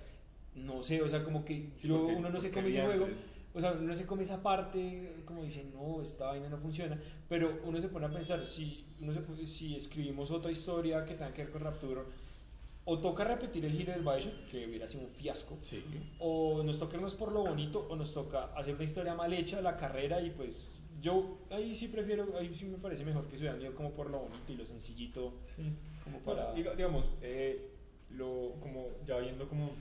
no sé, o sea, como que Sí, yo, porque- uno no porque come ese juego. O sea, uno se come esa parte, como dice, no, esta vaina no funciona, pero uno se pone a pensar, si, uno se si escribimos otra historia que tenga que ver con Rapture, o toca repetir el giro del Bioshock, que hubiera sido un fiasco, Sí. o nos toca irnos por lo bonito, o nos toca hacer una historia mal hecha, la carrera, y pues yo ahí sí prefiero, ahí sí me parece mejor que se hubieran ido como por lo bonito y lo sencillito, Sí. como para... diga- digamos, eh, lo, como ya viendo como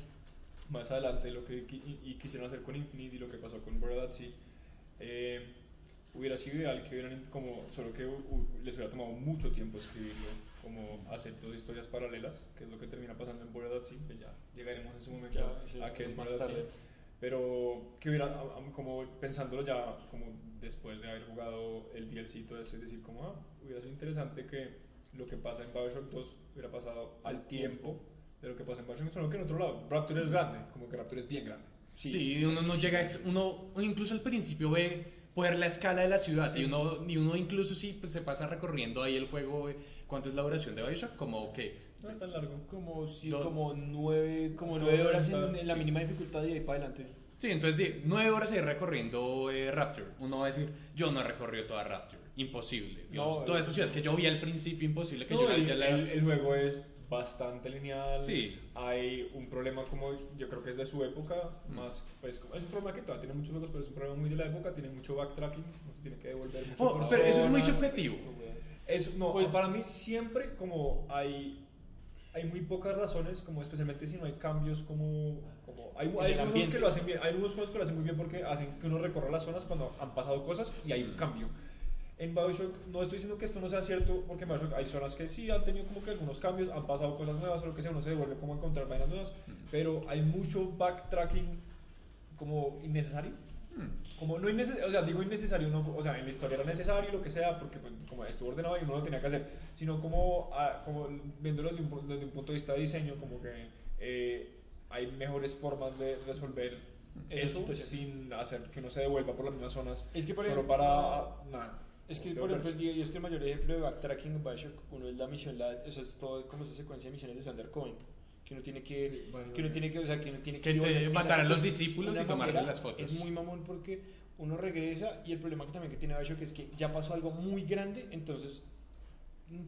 más adelante lo que y, y quisieron hacer con Infinite y lo que pasó con Borodazzi, eh, hubiera sido ideal que hubieran como solo que hu- les hubiera tomado mucho tiempo escribirlo como hacer dos historias paralelas, que es lo que termina pasando en Sea, que ya llegaremos en su momento Ya, sí, a que es más Border tarde. Sea. Pero que hubiera, a- a- como pensándolo ya, como después de haber jugado el DLC y todo eso, y decir como, ah, hubiera sido interesante que lo que pasa en Bioshock 2 hubiera pasado al tiempo de lo que pasa en Bioshock, solo que en otro lado. Rapture es grande, como que Rapture es bien grande. Sí, uno no llega, uno incluso al principio ve poder la escala de la ciudad Sí. y uno y uno incluso si pues, se pasa recorriendo ahí el juego, eh, ¿cuánto es la duración de Bioshock? Como que No es tan largo. Como, si, Do- como nueve, como nueve horas en, en la sí. mínima dificultad y de ahí para adelante. Sí, entonces nueve horas ahí recorriendo eh, Rapture. Uno va a decir, yo no he recorrido toda Rapture. Imposible. Dios, No, toda eh, esa ciudad que yo vi al principio, imposible que No, yo el, ya la... el- el juego es bastante lineal. Sí. Hay un problema como yo creo que es de su época, Mm. más pues es un problema que todavía tiene muchos juegos, pero es un problema muy de la época, tiene mucho backtracking, no se tiene que devolver mucho Oh, pero eso es muy subjetivo. Es, no, Pues- para mí siempre como hay hay muy pocas razones, como especialmente si no hay cambios como, como hay, hay algunos que lo hacen bien, hay algunos juegos que lo hacen muy bien porque hacen que uno recorra las zonas cuando han pasado cosas y hay un cambio. En Bioshock, no estoy diciendo que esto no sea cierto, porque en Bioshock hay zonas que sí han tenido como que algunos cambios, han pasado cosas nuevas o lo que sea, uno se devuelve como a encontrar vainas nuevas, pero hay mucho backtracking como innecesario. Como no innecesario, o sea, digo innecesario, no, o sea, en la historia era necesario, lo que sea, porque pues, como estuvo ordenado y uno lo tenía que hacer, sino como, ah, como viéndolo desde un, desde un punto de vista de diseño, como que eh, hay mejores formas de resolver Esa eso sin hacer que uno se devuelva por las mismas zonas Es que, por solo ejemplo, para nada. Es que, por ejemplo, y es que el mayor ejemplo de backtracking en Bioshock, uno es la misión, la, eso es todo como esa secuencia de misiones de Sander Cohen, que uno tiene que, Sí, vale, que uno tiene que, o sea, que uno tiene Que esa matar a los discípulos y tomarles manera- las fotos. Es muy mamón porque uno regresa y el problema que también que tiene Bioshock es que ya pasó algo muy grande, entonces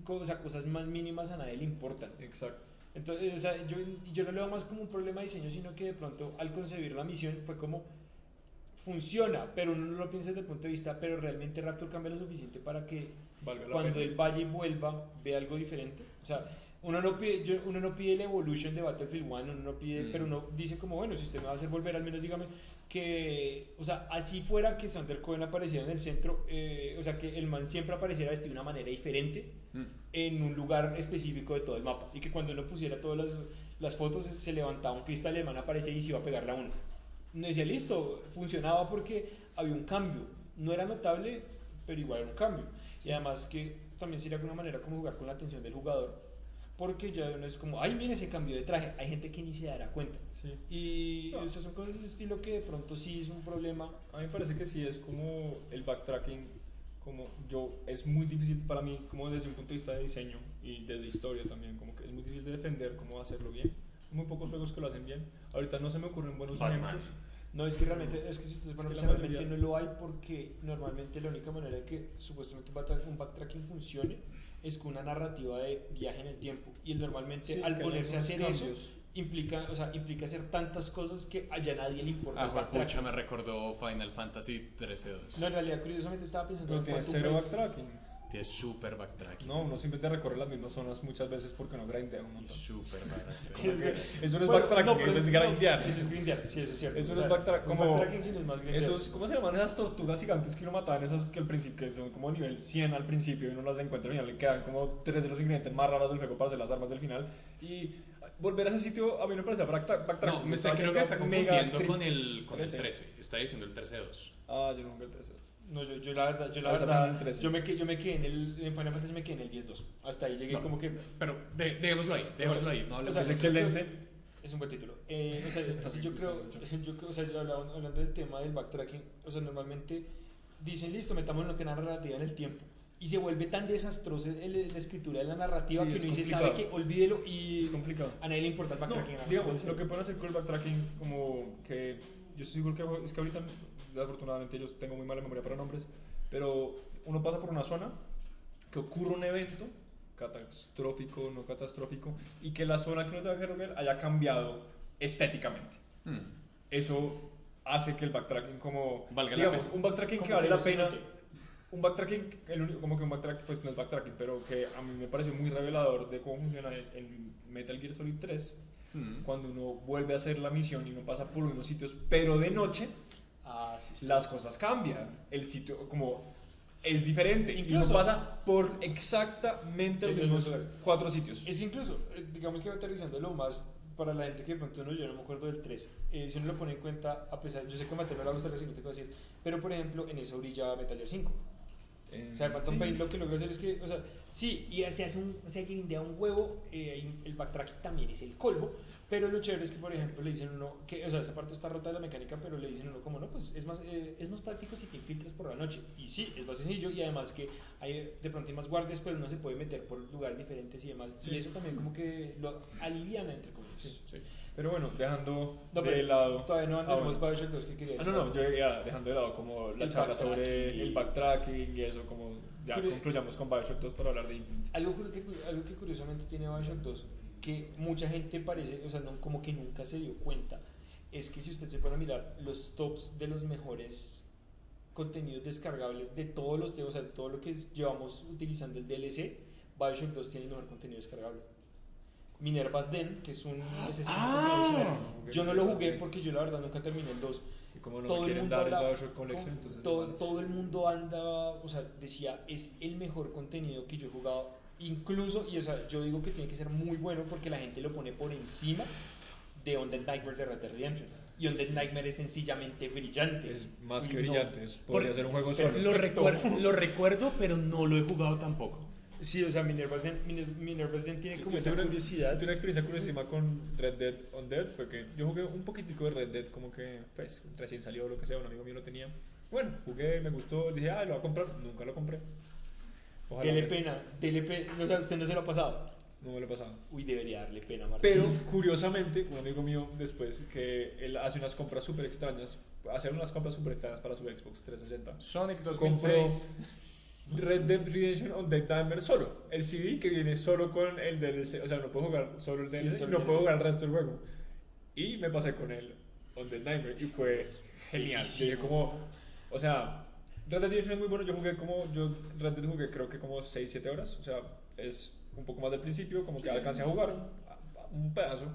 co- o sea, cosas más mínimas a nadie le importan. Exacto. Entonces, o sea, yo, yo no lo veo más como un problema de diseño, sino que de pronto al concebir la misión fue como funciona, pero uno no lo piensa desde el punto de vista, pero realmente Raptor cambia lo suficiente para que Valga cuando él vaya y vuelva vea algo diferente. O sea, uno no pide, yo- uno no pide el evolution de Battlefield 1, uno no pide, Mm. pero uno dice como, bueno, si usted me va a hacer volver, al menos dígame que, o sea, así fuera que Sander Cohen apareciera en el centro, eh, o sea, que el man siempre apareciera de una manera diferente Mm. en un lugar específico de todo el mapa. Y que cuando uno pusiera todas las, las fotos se levantaba un cristal y el man aparecía y se iba a pegar la uno. No decía, listo, funcionaba porque había un cambio. No era notable, pero igual era un cambio. Y además que también sería una manera como jugar con la atención del jugador. Porque ya no es como, ay, mire ese cambio de traje. Hay gente que ni se dará cuenta. Sí. Y No. o sea, son cosas de ese estilo que de pronto sí es un problema. A mí me parece que sí es como el backtracking, como yo, es muy difícil para mí, como desde un punto de vista de diseño y desde historia también, como que es muy difícil de defender cómo hacerlo bien. Muy pocos juegos que lo hacen bien. Ahorita no se me ocurren buenos Batman. ejemplos. No, es que realmente, es que si ustedes Es ponen que realmente no lo hay porque normalmente la única manera de que supuestamente un backtrack- un backtracking funcione es con una narrativa de viaje en el tiempo. Y él normalmente Sí, al ponerse a hacer eso implica, o sea, implica hacer tantas cosas que a ya nadie le importa. Ah, backtracking. me recordó Final Fantasy 13-2. No, en realidad, curiosamente estaba pensando Pero en tiene cero Break. backtracking. Tiene súper backtracking. No, uno simplemente recorre las mismas zonas muchas veces porque no grindea un montón. súper *laughs* backtracking. Eso no es backtracking, pero eso es no, grindear. Eso es grindear, sí, eso es cierto. Eso no es backtracking sí no es más grindear. Esos, ¿cómo se llaman esas tortugas gigantes que uno mataban? Esas que al principio que son como nivel 100 al principio y uno las encuentra y le quedan como tres de los ingredientes más raros del juego para hacer las armas del final. Y volver a ese sitio a mí no me parece backtra- backtracking. No, me está, creo que está confundiendo con el, con el 13. 13. Está diciendo el 13-2. Ah, yo no el 13. No, yo, yo la verdad, yo la verdad, fue en el 13. yo me, yo me quedé en el, en Final Fantasy me quedé en el 10-2. Hasta ahí llegué No, como que, Pero de- dejémoslo ahí, dejémoslo ahí. No O sea, Es excelente. Es un buen título. Eh, o sea, *laughs* entonces yo creo, yo, creo- o sea, yo hablaba- hablando del tema del backtracking, o sea, normalmente dicen, listo, metamos lo que es narrativa en el tiempo. Y se vuelve tan desastrosa el- la escritura de la narrativa Sí, que uno dice, sabe que olvídelo y Es complicado. a nadie le importa el No, backtracking. digamos, lo que pueden hacer con el backtracking, como que yo estoy seguro que es que ahorita, desafortunadamente, yo tengo muy mala memoria para nombres, pero uno pasa por una zona que ocurre un evento catastrófico, no catastrófico, y que la zona que uno tenga que resolver haya cambiado estéticamente. Hmm. Eso hace que el backtracking como Valga digamos, un backtracking que vale la pena. Un backtracking el único, como que un backtracking pues no es backtracking pero que a mí me pareció muy revelador de cómo funciona es en Metal Gear Solid 3 Hmm. cuando uno vuelve a hacer la misión y uno pasa por unos sitios pero de noche Ah, sí, sí. las cosas cambian el sitio como es diferente. y Incluso- uno pasa por exactamente los mismos cuatro sitios. Es incluso, eh, digamos que aterrizándolo más para la gente que de pronto no, yo no me acuerdo del 3. eh, si uno lo pone en cuenta, a pesar, yo sé que a Mateo no le gusta lo siguiente que voy a decir, pero por ejemplo, en eso brilla Metal Gear 5. Eh, O sea, el Phantom sí. Pain lo que logra hacer es que, o sea, sí, y se hace un, o sea, que grindea un huevo, eh, el backtracking también es el colmo, pero lo chévere es que, por ejemplo, le dicen uno, que, o sea, esa parte está rota de la mecánica, pero le dicen uno como, no, pues es más, eh, es más práctico si te infiltras por la noche, y sí, es más sencillo, y además que hay, de pronto hay más guardias, pero uno se puede meter por lugares diferentes y demás, Sí. y eso también como que lo aliviana, entre comillas. Sí. Pero bueno, dejando No, de lado. Todavía no Ah, andamos bueno. Bioshock 2, ¿qué quería Ah, no, no, yo ya dejando de lado como la El charla sobre el backtracking y eso, como ya Pero- concluyamos con Bioshock 2 para hablar de Infinite. Algo que, algo que curiosamente tiene Bioshock 2, que mucha gente parece, o sea, no, como que nunca se dio cuenta, es que si usted se pone a mirar los tops de los mejores contenidos descargables de todos los, o sea, de todo lo que llevamos utilizando el DLC, Bioshock 2 tiene el mejor contenido descargable. Minerva's Den, que es un SS Ah. yo no lo jugué porque yo la verdad nunca terminé el 2. Y como no todo me el quieren mundo dar el Collection, entonces... todo, todo el mundo anda, o sea, decía, es el mejor contenido que yo he jugado. Incluso, y o sea, yo digo que tiene que ser muy bueno porque la gente lo pone por encima de Undead Nightmare de Red Dead Redemption. Y Undead Nightmare es sencillamente brillante. Es más que no. brillante, es- podría ser un juego solo. Lo, Perfecto. recuer- lo recuerdo, pero no lo he jugado tampoco. Sí, o sea, Minerva's Den, Miner- Minerva's Den tiene como Yo esa una- curiosidad. Tuve una experiencia curiosísima con Red Dead Undead, fue que yo jugué un poquitico de Red Dead, como que pues recién salió o lo que sea, un amigo mío lo tenía. Bueno, jugué, me gustó, dije, ah, lo voy a comprar, nunca lo compré. Ojalá Dele me- pena, dele pena. O sea, usted no se lo ha pasado. No me lo he pasado. Uy, debería darle pena, Martín. Pero curiosamente, un amigo mío después que él hace unas compras súper extrañas, hacer unas compras súper extrañas para su Xbox 360. Sonic Compró 2006. Red Dead Redemption on the Timer solo. El CD que viene solo con el DLC. O sea, no puedo jugar solo el Sí, DLC, solo no puedo jugar el resto del juego. Y me pasé con el On the Timer y fue genial. Dije como, o sea, Red Dead Redemption es muy bueno. Yo jugué como, yo Red Dead jugué creo que como 6-7 horas. O sea, es un poco más del principio, como que alcancé a jugar un pedazo.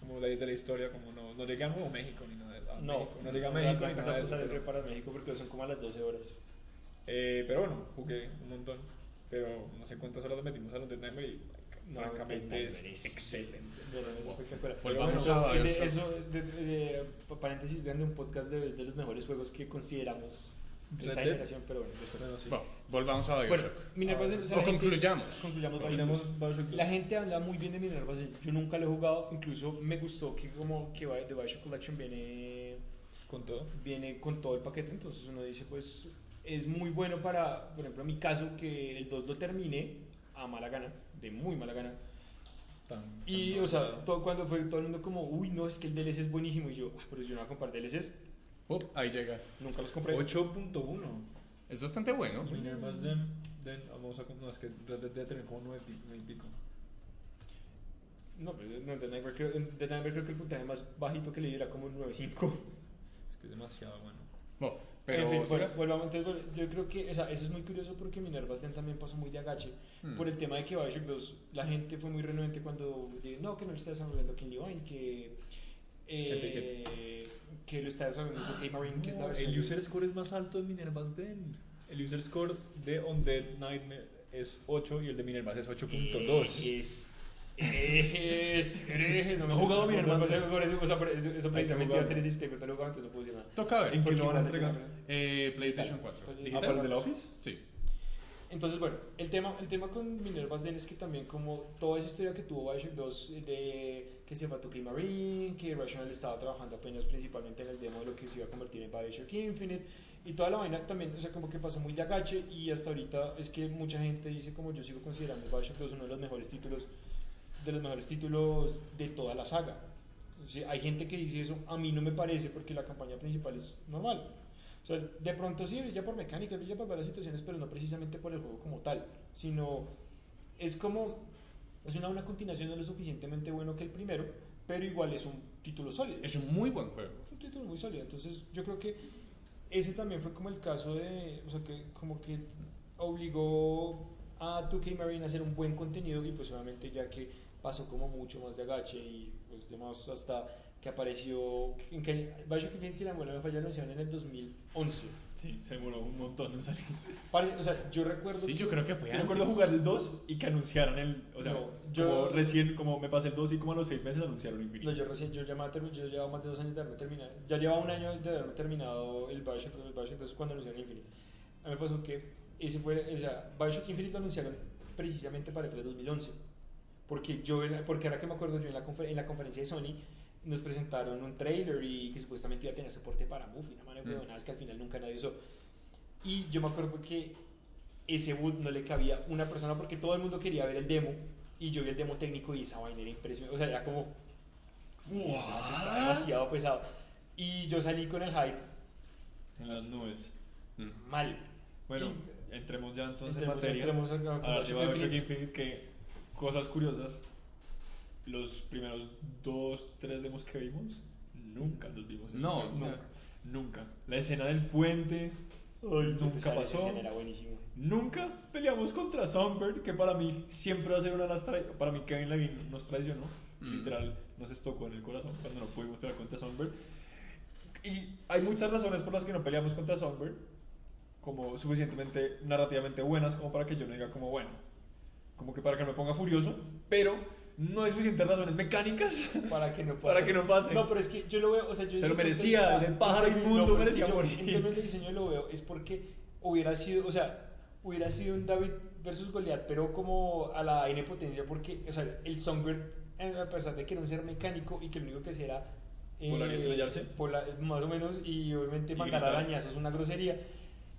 Como de, de la historia, como no, no llegué a Nuevo México ni nada. No, México, no llegué a México ni alcanza nada de a eso, pasar pero- para México porque son como a las 12 horas. Eh, pero bueno, jugué un montón. Pero no sé cuántas horas metimos a los de Nightmare y No, francamente es excelente. Es espectacular. Volvamos a bueno, de- Bioshock. Eso, de, de- pa- paréntesis grande, un podcast de, de los mejores juegos que consideramos de esta generación, pero bueno, después. Bueno, sí. Bueno, volvamos a Bueno, Bioshock. Minerva's Den, o sea, o la gente- concluyamos. concluyamos Bioshock Terminamos 2. Bioshock La gente habla muy bien de Minerva's Den. Yo nunca lo he jugado, incluso me gustó que como que The Bioshock Collection viene con todo. viene con todo el paquete, entonces uno dice, pues es muy bueno para, por ejemplo, en mi caso, que el 2 lo terminé a mala gana, de muy mala gana. Tan, Y, tan o sea, todo, cuando fue todo el mundo como, uy, no, es que el DLC es buenísimo. Y yo, ah, pero yo no voy a comprar DLCs, Oh, ahí llega. nunca los compré. 8.1. Es bastante bueno. Minerva's Den, Den, vamos a no, es que Red Dead debe tener como 9 y pico. No, pero no, The Nightmare creo, The Nightmare creo que el puntaje más bajito que le di era como un 9.5. Es que es demasiado bueno. Oh, pero en fin, sí. bueno, volvamos, entonces, bueno, yo creo que o sea, eso es muy curioso porque Minerva's Den también pasó muy de agache Hmm. por el tema de que Bioshock 2, la gente fue muy renuente cuando dijo, no, que no lo está desarrollando King Levine, que, eh, 87. que lo está desarrollando UK Marine, que es la versión el user score es más alto de Minerva's Den. El user score de Undead Nightmare es 8 y el de Minerva's es 8.2. Es. Es. es no me No he jugado no, Minerva's no, Den. por eso, precisamente iba a hacer ese disclaimer, no lo entonces no puedo decir nada. Toca ver. ¿En qué lo van a entregar? Eh, PlayStation 4. Pues, ¿Ah, para el de la Office? Sí. Entonces, bueno, el tema, el tema con Minerva's Den es que también como toda esa historia que tuvo Bioshock 2 de que se mató Key Marine, que Rational estaba trabajando apenas principalmente en el demo de lo que se iba a convertir en Bioshock Infinite y toda la vaina también, o sea, como que pasó muy de agache y hasta ahorita es que mucha gente dice como yo sigo considerando Bioshock 2 uno de los mejores títulos de los mejores títulos de toda la saga. O sea, hay gente que dice eso, a mí no me parece porque la campaña principal es normal. O sea, de pronto sí brilla por mecánica, brilla por varias situaciones, pero no precisamente por el juego como tal, sino es como, es una, una continuación no lo suficientemente bueno que el primero, pero igual es un título sólido. Es un muy buen juego. Es un título muy sólido, entonces yo creo que ese también fue como el caso de, o sea, que como que obligó a 2K Marine a hacer un buen contenido y pues obviamente ya que pasó como mucho más de agache y pues demás hasta que apareció, en que Bioshock Infinite, si la no me falla, lo anunciaron en el 2011. Sí, se demoró un montón en salir. O sea, yo recuerdo Sí, yo creo que fue antes. recuerdo jugar el 2 y que anunciaran el. O sea, No, yo- como recién, como me pasé el 2 y como a los 6 meses anunciaron Infinity. No, yo recién, yo ya yo llevaba más de dos años de haberme terminado, ya llevaba un año de haberme terminado el Bioshock, el Bioshock 2 cuando anunciaron Infinite. A mí me pasó que ese fue, o sea, Bioshock Infinite lo anunciaron precisamente para el 3 2011. Porque yo, en porque ahora que me acuerdo, yo en la, confer- en la conferencia de Sony nos presentaron un trailer y que supuestamente iba a tener soporte para Move y una mano de Mm. que al final nunca nadie usó. Y yo me acuerdo que ese boot no le cabía una persona porque todo el mundo quería ver el demo y yo vi el demo técnico y esa vaina era impresionante. O sea, era como, está demasiado pesado. Y yo salí con el hype En las nubes. Mm. mal. Bueno, Y- entremos ya entonces en Entremos- materia. entremos a- a- a Infinite. Infinite, que cosas curiosas. Los primeros 2, 3 demos que vimos, nunca los vimos. en No, juego. nunca. Nunca. La escena del puente, Ay, nunca pasó. escena Era. Nunca peleamos contra Songbird, que para mí siempre va a ser una de las Para mí Kevin Levine nos traicionó. Mm. Literal, nos estocó en el corazón cuando no pudimos pelear contra Songbird. Y hay muchas razones por las que no peleamos contra Songbird, como suficientemente narrativamente buenas como para que yo no diga como bueno, como que para que no me ponga furioso, pero no hay suficientes razones mecánicas *laughs* Para que no pase. *laughs* para que no pase. No, pero es que yo lo veo, o sea, yo Se lo merecía, ese pájaro No, inmundo que merecía yo, morir. En términos de diseño lo veo, es porque hubiera sido, o sea, hubiera sido un David versus Goliath, pero como a la N potencia, porque, o sea, el Songbird, eh, a pesar de que un ser mecánico y que lo único que hacía era. eh, Volar y estrellarse. volar- más o menos, y obviamente Y mandar gritar. arañazos, una grosería.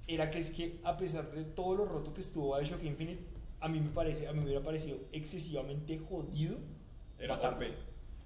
Era que es que, a pesar de todo lo roto que estuvo Bioshock Infinite, a mí me parece, a mí me hubiera parecido excesivamente jodido Era matarlo.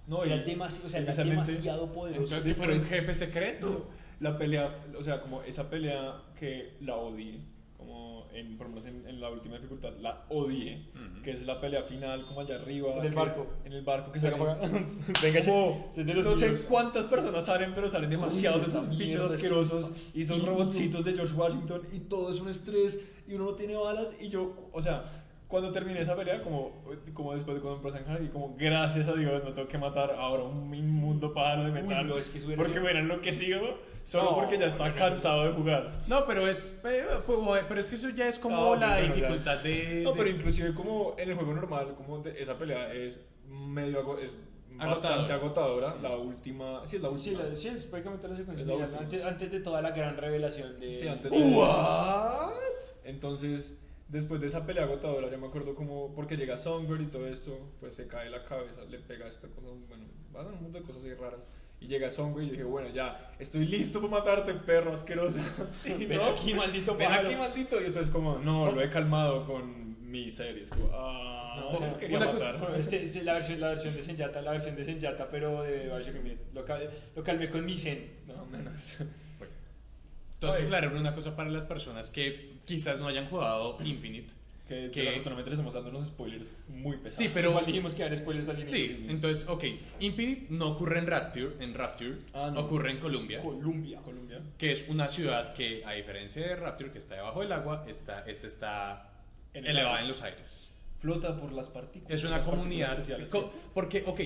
No, Era y demasiado, o sea, era demasiado poderoso. Entonces, si fuera un jefe secreto. La pelea, o sea, como esa pelea que la odié, como en, por lo menos en, en la última dificultad, la odié, Ujú. que es la pelea final como allá arriba. En el que- barco. En el barco que Venga, acá. *laughs* Venga, Como- de los no sé cuántas personas salen, pero salen demasiados de esos bichos asquerosos y son robotcitos de George Washington y todo es un estrés y uno no tiene balas y yo, o sea, cuando terminé esa pelea, como, como después de cuando empecé a encajar, y como gracias a Dios no tengo que matar ahora un inmundo pájaro de Uy, metal no, es que hubiera porque hubiera enloquecido solo No, porque ya está no, cansado de jugar. No, pero es. eh, pues, Pero es que eso ya es como No, la ya dificultad es- de. No, de- pero inclusive como en el juego normal, como de- esa pelea es medio es bastante Agotadora. agotadora. La última, sí es la Sí, última. la- sí, es prácticamente la secuencia la última. antes, antes de toda la gran revelación de... Sí, antes de- Entonces, después de esa pelea agotadora, yo me acuerdo como, porque llega Songbird y todo esto, pues se cae la cabeza, le pega esta cosa, bueno, van un mundo de cosas ahí raras. Y llega Songbird y yo dije, bueno, ya, estoy listo para matarte, perro asqueroso. *laughs* Y Ven no, aquí, maldito ven pájaro. aquí, maldito. Y después como, no, lo he calmado con mi series. Como, ah, No, no, no, quería cosa- matar. Sí, la, versión, la versión de Senyata, la versión de Senyata, pero de Bioshock Infinite. Lo, cal- lo calmé con mi Zen. No, menos. Entonces, Oye. aclarar una cosa para las personas que quizás no hayan jugado Infinite. Que, Que- que afortunadamente les estamos dando unos spoilers muy pesados. Sí, pero. Igual dijimos que eran spoilers al inicio. Sí, entonces, ok. Infinite no ocurre en Rapture, en Rapture Ah, no. ocurre en Colombia, Colombia. Colombia. que es una ciudad que, a diferencia de Rapture, que está debajo del agua, está, este está En el elevada aire. en los aires. Flota por las partículas. Es una comunidad. co- Porque, ok,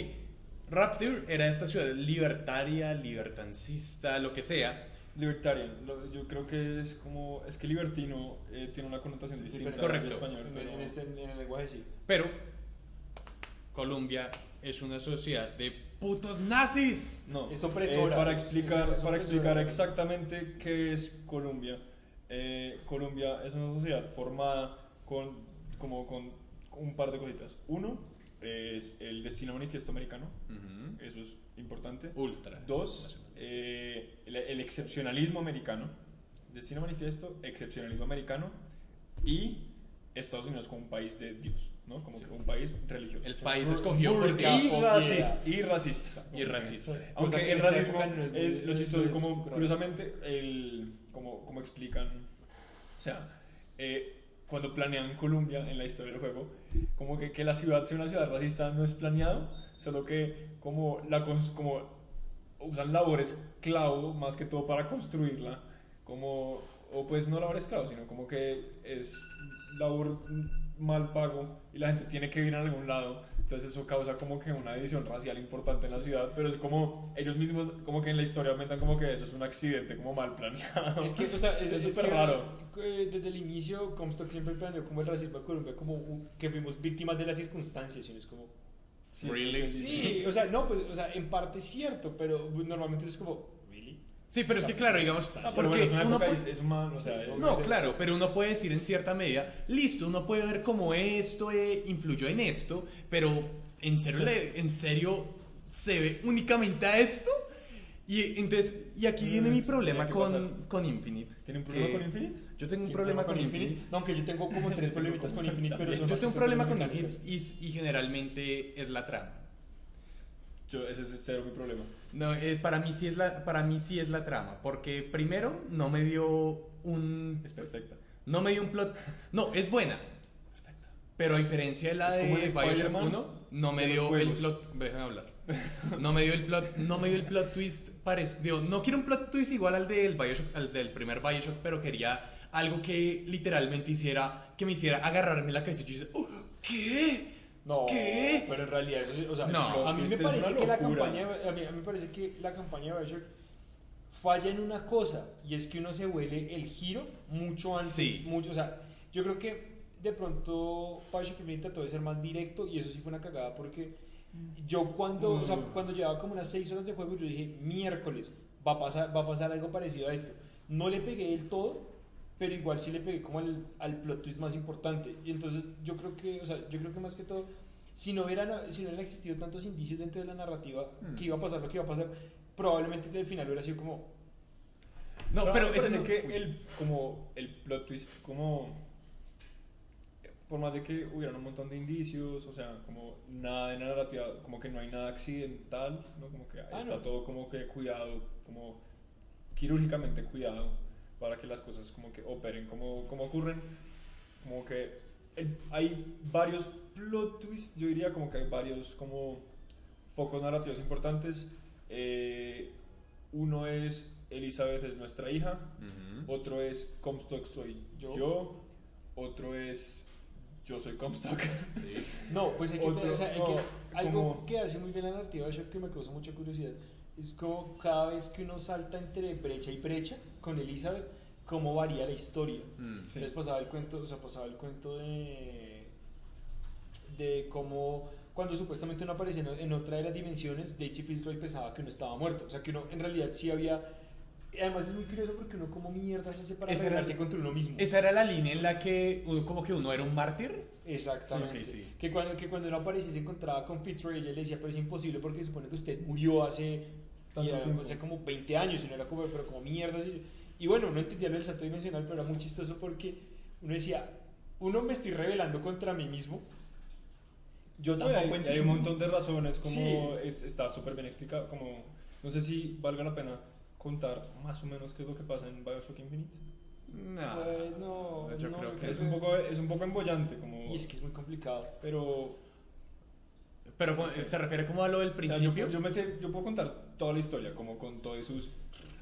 Rapture era esta ciudad libertaria, libertancista, lo que sea. Libertarian, lo- yo creo que es como, es que libertino eh, tiene una connotación Sí, distinta diferente. al Correcto. español, En, pero en este, en el lenguaje sí. Pero Colombia es una sociedad de putos nazis. no, Es opresora, eh, para es- explicar, es- es para explicar opresora. exactamente qué es Colombia. eh, Colombia es una sociedad formada con, como con un par de cositas. Uno es el destino manifiesto americano, eso es importante. Ultra. Dos, eh, el, el excepcionalismo americano. Destino manifiesto, excepcionalismo americano y Estados Unidos como un país de Dios, ¿no? Como Sí. que un país religioso. El país escogió Burka. porque y, Oh, racista, y racista. Y racista. Aunque el racismo no es es lo chistoso, es como curiosamente, el, como, como explican, o sea, eh, cuando planean Colombia en la historia del juego, como que, que la ciudad sea una ciudad racista no es planeado, solo que como, la, como usan labores clavo más que todo para construirla, como, o pues no labor esclavo, sino como que es labor mal pago y la gente tiene que vivir en algún lado, Entonces eso causa como que una división racial importante en la ciudad, pero es como ellos mismos como que en la historia aumentan como que eso es un accidente como mal planeado. Es que, o sea, *laughs* es Es es súper que, raro. eh, Desde el inicio, Comstock siempre planeó como el racismo de Colombia, como un- que fuimos víctimas de las circunstancias. Y uno es como, Sí, Really? sí, o sea, no, pues, o sea, en parte es cierto, pero normalmente es como. Sí, pero es que claro, digamos, Ah, porque bueno, es una uno puede- es, es humano, o sea, es- No, claro, pero uno puede decir en cierta medida, listo, uno puede ver cómo esto eh, influyó en esto, pero en serio, en serio se ve únicamente a esto. Y entonces, y aquí viene mi Pues, problema con, con Infinite. ¿Tiene un problema con Infinite? Yo tengo un ¿Tiene problema con Infinite. No, aunque yo tengo como tres *laughs* problemitas con Infinite, pero Yo tengo un problema con. Infinite y, y generalmente es la trama. Yo, ese es cero mi problema. No, eh, para, mí sí es la, para mí sí es la trama, porque primero no me dio un Es perfecta. No me dio un plot. No, es buena. Pero a diferencia de la Es de Bioshock Spider-Man 1, no me dio el plot. Déjame hablar. No me dio el plot. No me dio el plot twist parecido. No quiero un plot twist igual al del Bioshock, al del primer Bioshock, pero quería algo que literalmente hiciera. Que me hiciera agarrarme la cabeza y yo dice, "Oh, ¿Qué? No, ¿Qué? pero en realidad eso sí, o sea, No, a mí me parece que la campaña a mí, a mí me parece que la campaña de Bioshock falla en una cosa y es que uno se huele el giro mucho antes, Sí. mucho, o sea, yo creo que de pronto Bioshock Infinite trató de ser más directo y eso sí fue una cagada porque yo cuando, o sea, Mm. cuando llevaba como unas 6 horas de juego yo dije, miércoles, va a pasar, va a pasar algo parecido a esto. No le pegué del todo, pero igual sí le pegué como al, al plot twist más importante. Y entonces yo creo que, o sea, yo creo que más que todo, si no hubieran, si no hubieran existido tantos indicios dentro de la narrativa Hmm. que iba a pasar lo que iba a pasar, probablemente del final hubiera sido como, No, pero parece no- que el, como el plot twist, como por más de que hubieran un montón de indicios, o sea, como nada de narrativa, como que no hay nada accidental, ¿no? Como que Ah, está no. todo como que cuidado, como quirúrgicamente cuidado para que las cosas como que operen como, como ocurren. Como que el- hay varios plot twists, yo diría como que hay varios como focos narrativos importantes. Eh, uno es Elizabeth es nuestra hija, otro es Comstock soy yo, Yo. otro es yo soy Comstock. Sí. *laughs* No, pues hay que, Otro- o sea, hay no, que- algo como- que hace muy bien la narrativa de Shock que me causa mucha curiosidad es como cada vez que uno salta entre brecha y brecha con Elizabeth, cómo varía la historia. Mm, Sí. Les pasaba el cuento, o sea, pasaba el cuento de de cómo cuando supuestamente uno aparecía en, otra de las dimensiones, Daisy Fitzroy pensaba que uno estaba muerto, o sea, que uno en realidad sí había además es muy curioso porque uno como mierda se hace para rebelarse contra uno mismo. Esa era la línea en la que uno- como que uno era un mártir. Exactamente. Sí, ok, sí. Que, cuando, que cuando uno aparecía se encontraba con Fitzroy, ella le decía, pero es imposible porque se supone que usted murió hace, y era- tiempo. hace como 20 años y no era como, pero como mierda. así. Y bueno, no entendía lo del salto dimensional, pero era muy chistoso porque uno decía, uno me estoy rebelando contra mí mismo. Yo y hay, tampoco y hay un entiendo. montón de razones, como Sí. es- está súper bien explicado, como no sé si valga la pena contar más o menos qué es lo que pasa en Bioshock Infinite. No. Pues, no, yo no, creo que Es un poco, es un poco embollante, como, Y es que es muy complicado. pero Pero con- se refiere como a lo del o sea, principio. yo, yo me sé, yo puedo contar toda la historia, como con todos sus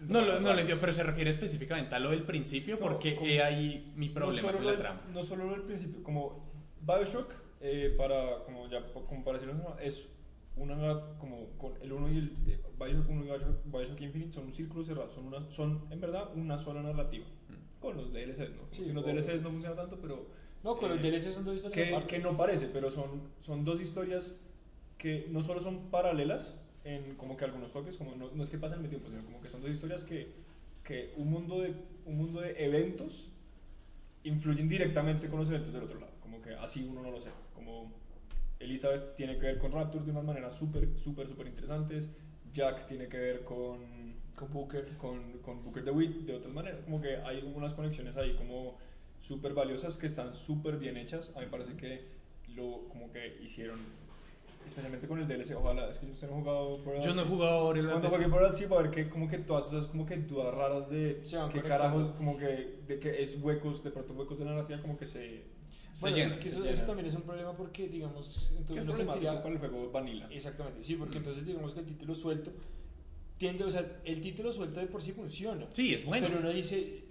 No, lo, no lo entiendo, pero se refiere específicamente a lo del principio No, porque como- he ahí mi problema no solo con lo la del- trama. No solo lo del principio, como Bioshock, eh, para, como ya, como para decirlo, es una, como con el 1 y el eh, Bioshock 1 y Bioshock, Bioshock Infinite son un círculo cerrado, son, una, son en verdad una sola narrativa. Con los DLCs, ¿no? Sí, Sin los obvio. DLCs no funciona tanto, pero... No, con eh, los DLC son dos historias que, que no parece, pero son, son dos historias que no solo son paralelas en como que algunos toques, como no, no es que pasen al mismo tiempo, sino como que son dos historias que, que un, mundo de, un mundo de eventos influyen directamente con los eventos del otro lado, como que así uno no lo sé, como Elizabeth tiene que ver con Rapture de unas maneras súper, súper, súper interesantes, Jack tiene que ver con Con Booker. con, con Booker DeWitt de otras maneras. Como que hay unas conexiones ahí como súper valiosas que están súper bien hechas. A mí me parece que lo como que hicieron, especialmente con el DLC. Ojalá, es que usted no ha jugado Borderlands. Yo no he jugado el Cuando juegue Borderlands sí va a ver que como que todas esas como que dudas raras de van qué carajos, como que de que es huecos, de pronto huecos de narrativa como que se... Bueno, llena, es que eso, eso también es un problema porque, digamos, entonces problemático sentiría- para el juego vanilla. Exactamente, sí, porque Mm. entonces digamos que el título suelto tiende, o sea, el título suelto de por sí funciona. Sí, es bueno. Pero uno dice,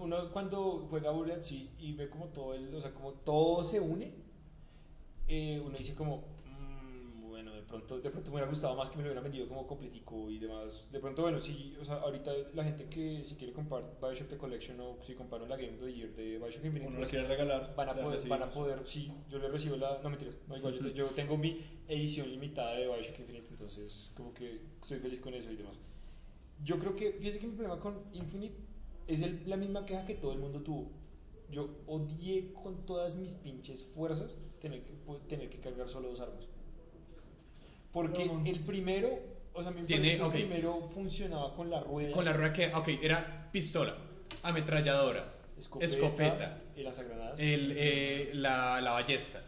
uno cuando juega Borderlands sí, y ve como todo el, o sea, como todo se une, eh, uno dice como, pronto, de pronto me hubiera gustado más que me lo hubieran vendido como completico y demás. De pronto, bueno, sí, o sea, ahorita la gente que si quiere comprar Bioshock The Collection o si compraron la Game of the Year de Bioshock Infinite, Uno pues, quiere regalar. van a, poder, van a poder, sí, yo le recibo la, no mentiras, no igual, yo, te- yo tengo mi edición limitada de Bioshock Infinite, entonces como que estoy feliz con eso y demás. Yo creo que, fíjese que mi problema con Infinite es el- la misma queja que todo el mundo tuvo. Yo odié con todas mis pinches fuerzas tener que, po- tener que cargar solo dos armas. Porque No. el primero, o sea, me Tiene- que el primero funcionaba con la rueda, Con la rueda que, ok, era pistola, ametralladora, escopeta, escopeta, y lanzagranadas. el, eh, la, la ballesta,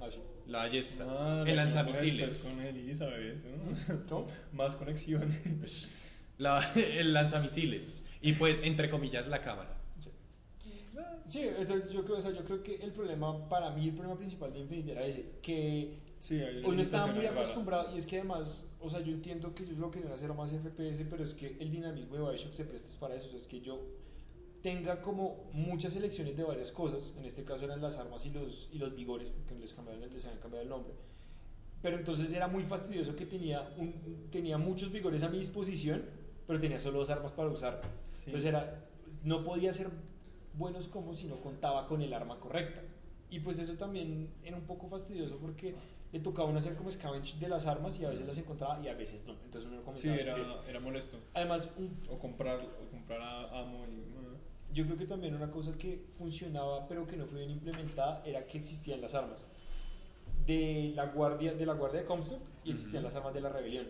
Ah, sí. la ballesta, Ah, el lanzamisiles, después Con Elizabeth, ¿no? *laughs* ¿Cómo? Más conexiones. la- *laughs* el lanzamisiles y pues, entre comillas, la cámara. Sí, entonces yo creo, o sea, yo creo que el problema, para mí, el problema principal de Infinite era ese, que Sí, hay uno estaba muy acostumbrado, y es que además, o sea, yo entiendo que ellos lo querían hacer más FPS, pero es que el dinamismo de Bioshock se presta para eso, o sea, es que yo tenga como muchas selecciones de varias cosas, en este caso eran las armas y los, y los vigores, porque les, cambiaron, les habían cambiado el nombre, pero entonces era muy fastidioso que tenía, un, tenía muchos vigores a mi disposición, pero tenía solo dos armas para usar. Sí. Entonces era, no podía ser buenos como si no contaba con el arma correcta. Y pues eso también era un poco fastidioso porque le tocaba uno hacer como scavenge de las armas y a veces las encontraba y a veces no. Entonces uno Sí, comenzaba a era, era molesto. Además, un- O comprar, o comprar a amo y... ah. yo creo que también una cosa que funcionaba pero que no fue bien implementada era que existían las armas de la guardia de la guardia de Comstock y existían las armas de la rebelión.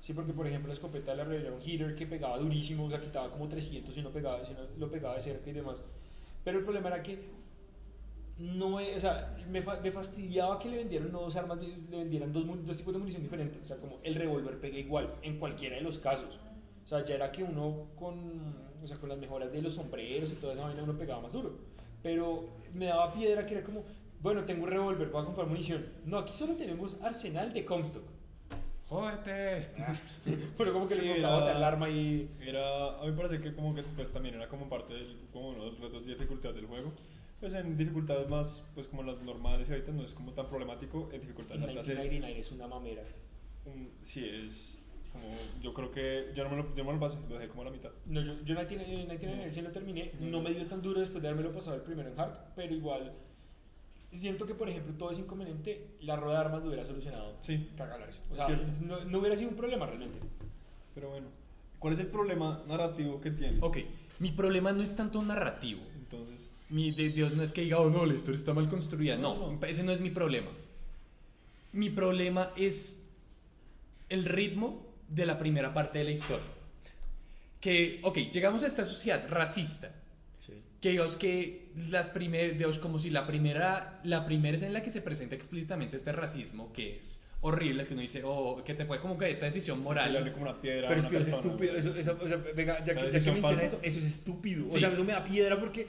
Sí, porque por ejemplo la escopeta de la rebelión era un hitter que pegaba durísimo, o sea, quitaba como 300 si no pegaba, si no lo pegaba de cerca y demás. Pero el problema era que no, e- o sea, me, fa- me fastidiaba que le vendieran no dos armas, le vendieran dos, dos tipos de munición diferentes. O sea, como el revólver pega igual en cualquiera de los casos. O sea, ya era que uno con, o sea, con las mejoras de los sombreros y toda esa vaina uno pegaba más duro. Pero me daba piedra que era como, bueno, tengo un revólver, voy a comprar munición. No, aquí solo tenemos arsenal de Comstock. ¡Jódete! *laughs* Pero como que Sí, le colocaba botar el arma y... Era, a mí me parece que como que pues también era como parte del, como uno de los retos de dificultad del juego. Pues en dificultades más, pues como las normales y ahorita no es como tan problemático, en dificultades altas es, 1999 es una mamera. un- sí es como, yo creo que, yo no me lo, yo no me lo pasé, lo dejé como a la mitad. No, yo, yo 1999 sí lo terminé. No me dio tan duro después de haberme pasado el primero en hard, pero igual siento que, por ejemplo, todo es inconveniente. La rueda de armas lo hubiera solucionado. Sí, Cagalares. O sea, no, no hubiera sido un problema realmente. pero bueno. ¿Cuál es el problema narrativo que tiene? Ok, mi problema no es tanto narrativo. Entonces, Mi de Dios no es que diga, oh no, la historia está mal construida. No, No, no. ese no es mi problema. Mi problema es el ritmo de la primera parte de la historia. Que, ok, llegamos a esta sociedad racista. Que Dios que las primeras, Dios como si la primera, la primera es en la que se presenta explícitamente este racismo que es horrible, que uno dice, oh, que te puede como que esta decisión moral. como una piedra Pero es que es estúpido. Eso, eso- o sea, venga, ya que, ya que decisión menciona falsa. eso, eso es estúpido. Sí. O sea, eso me da piedra porque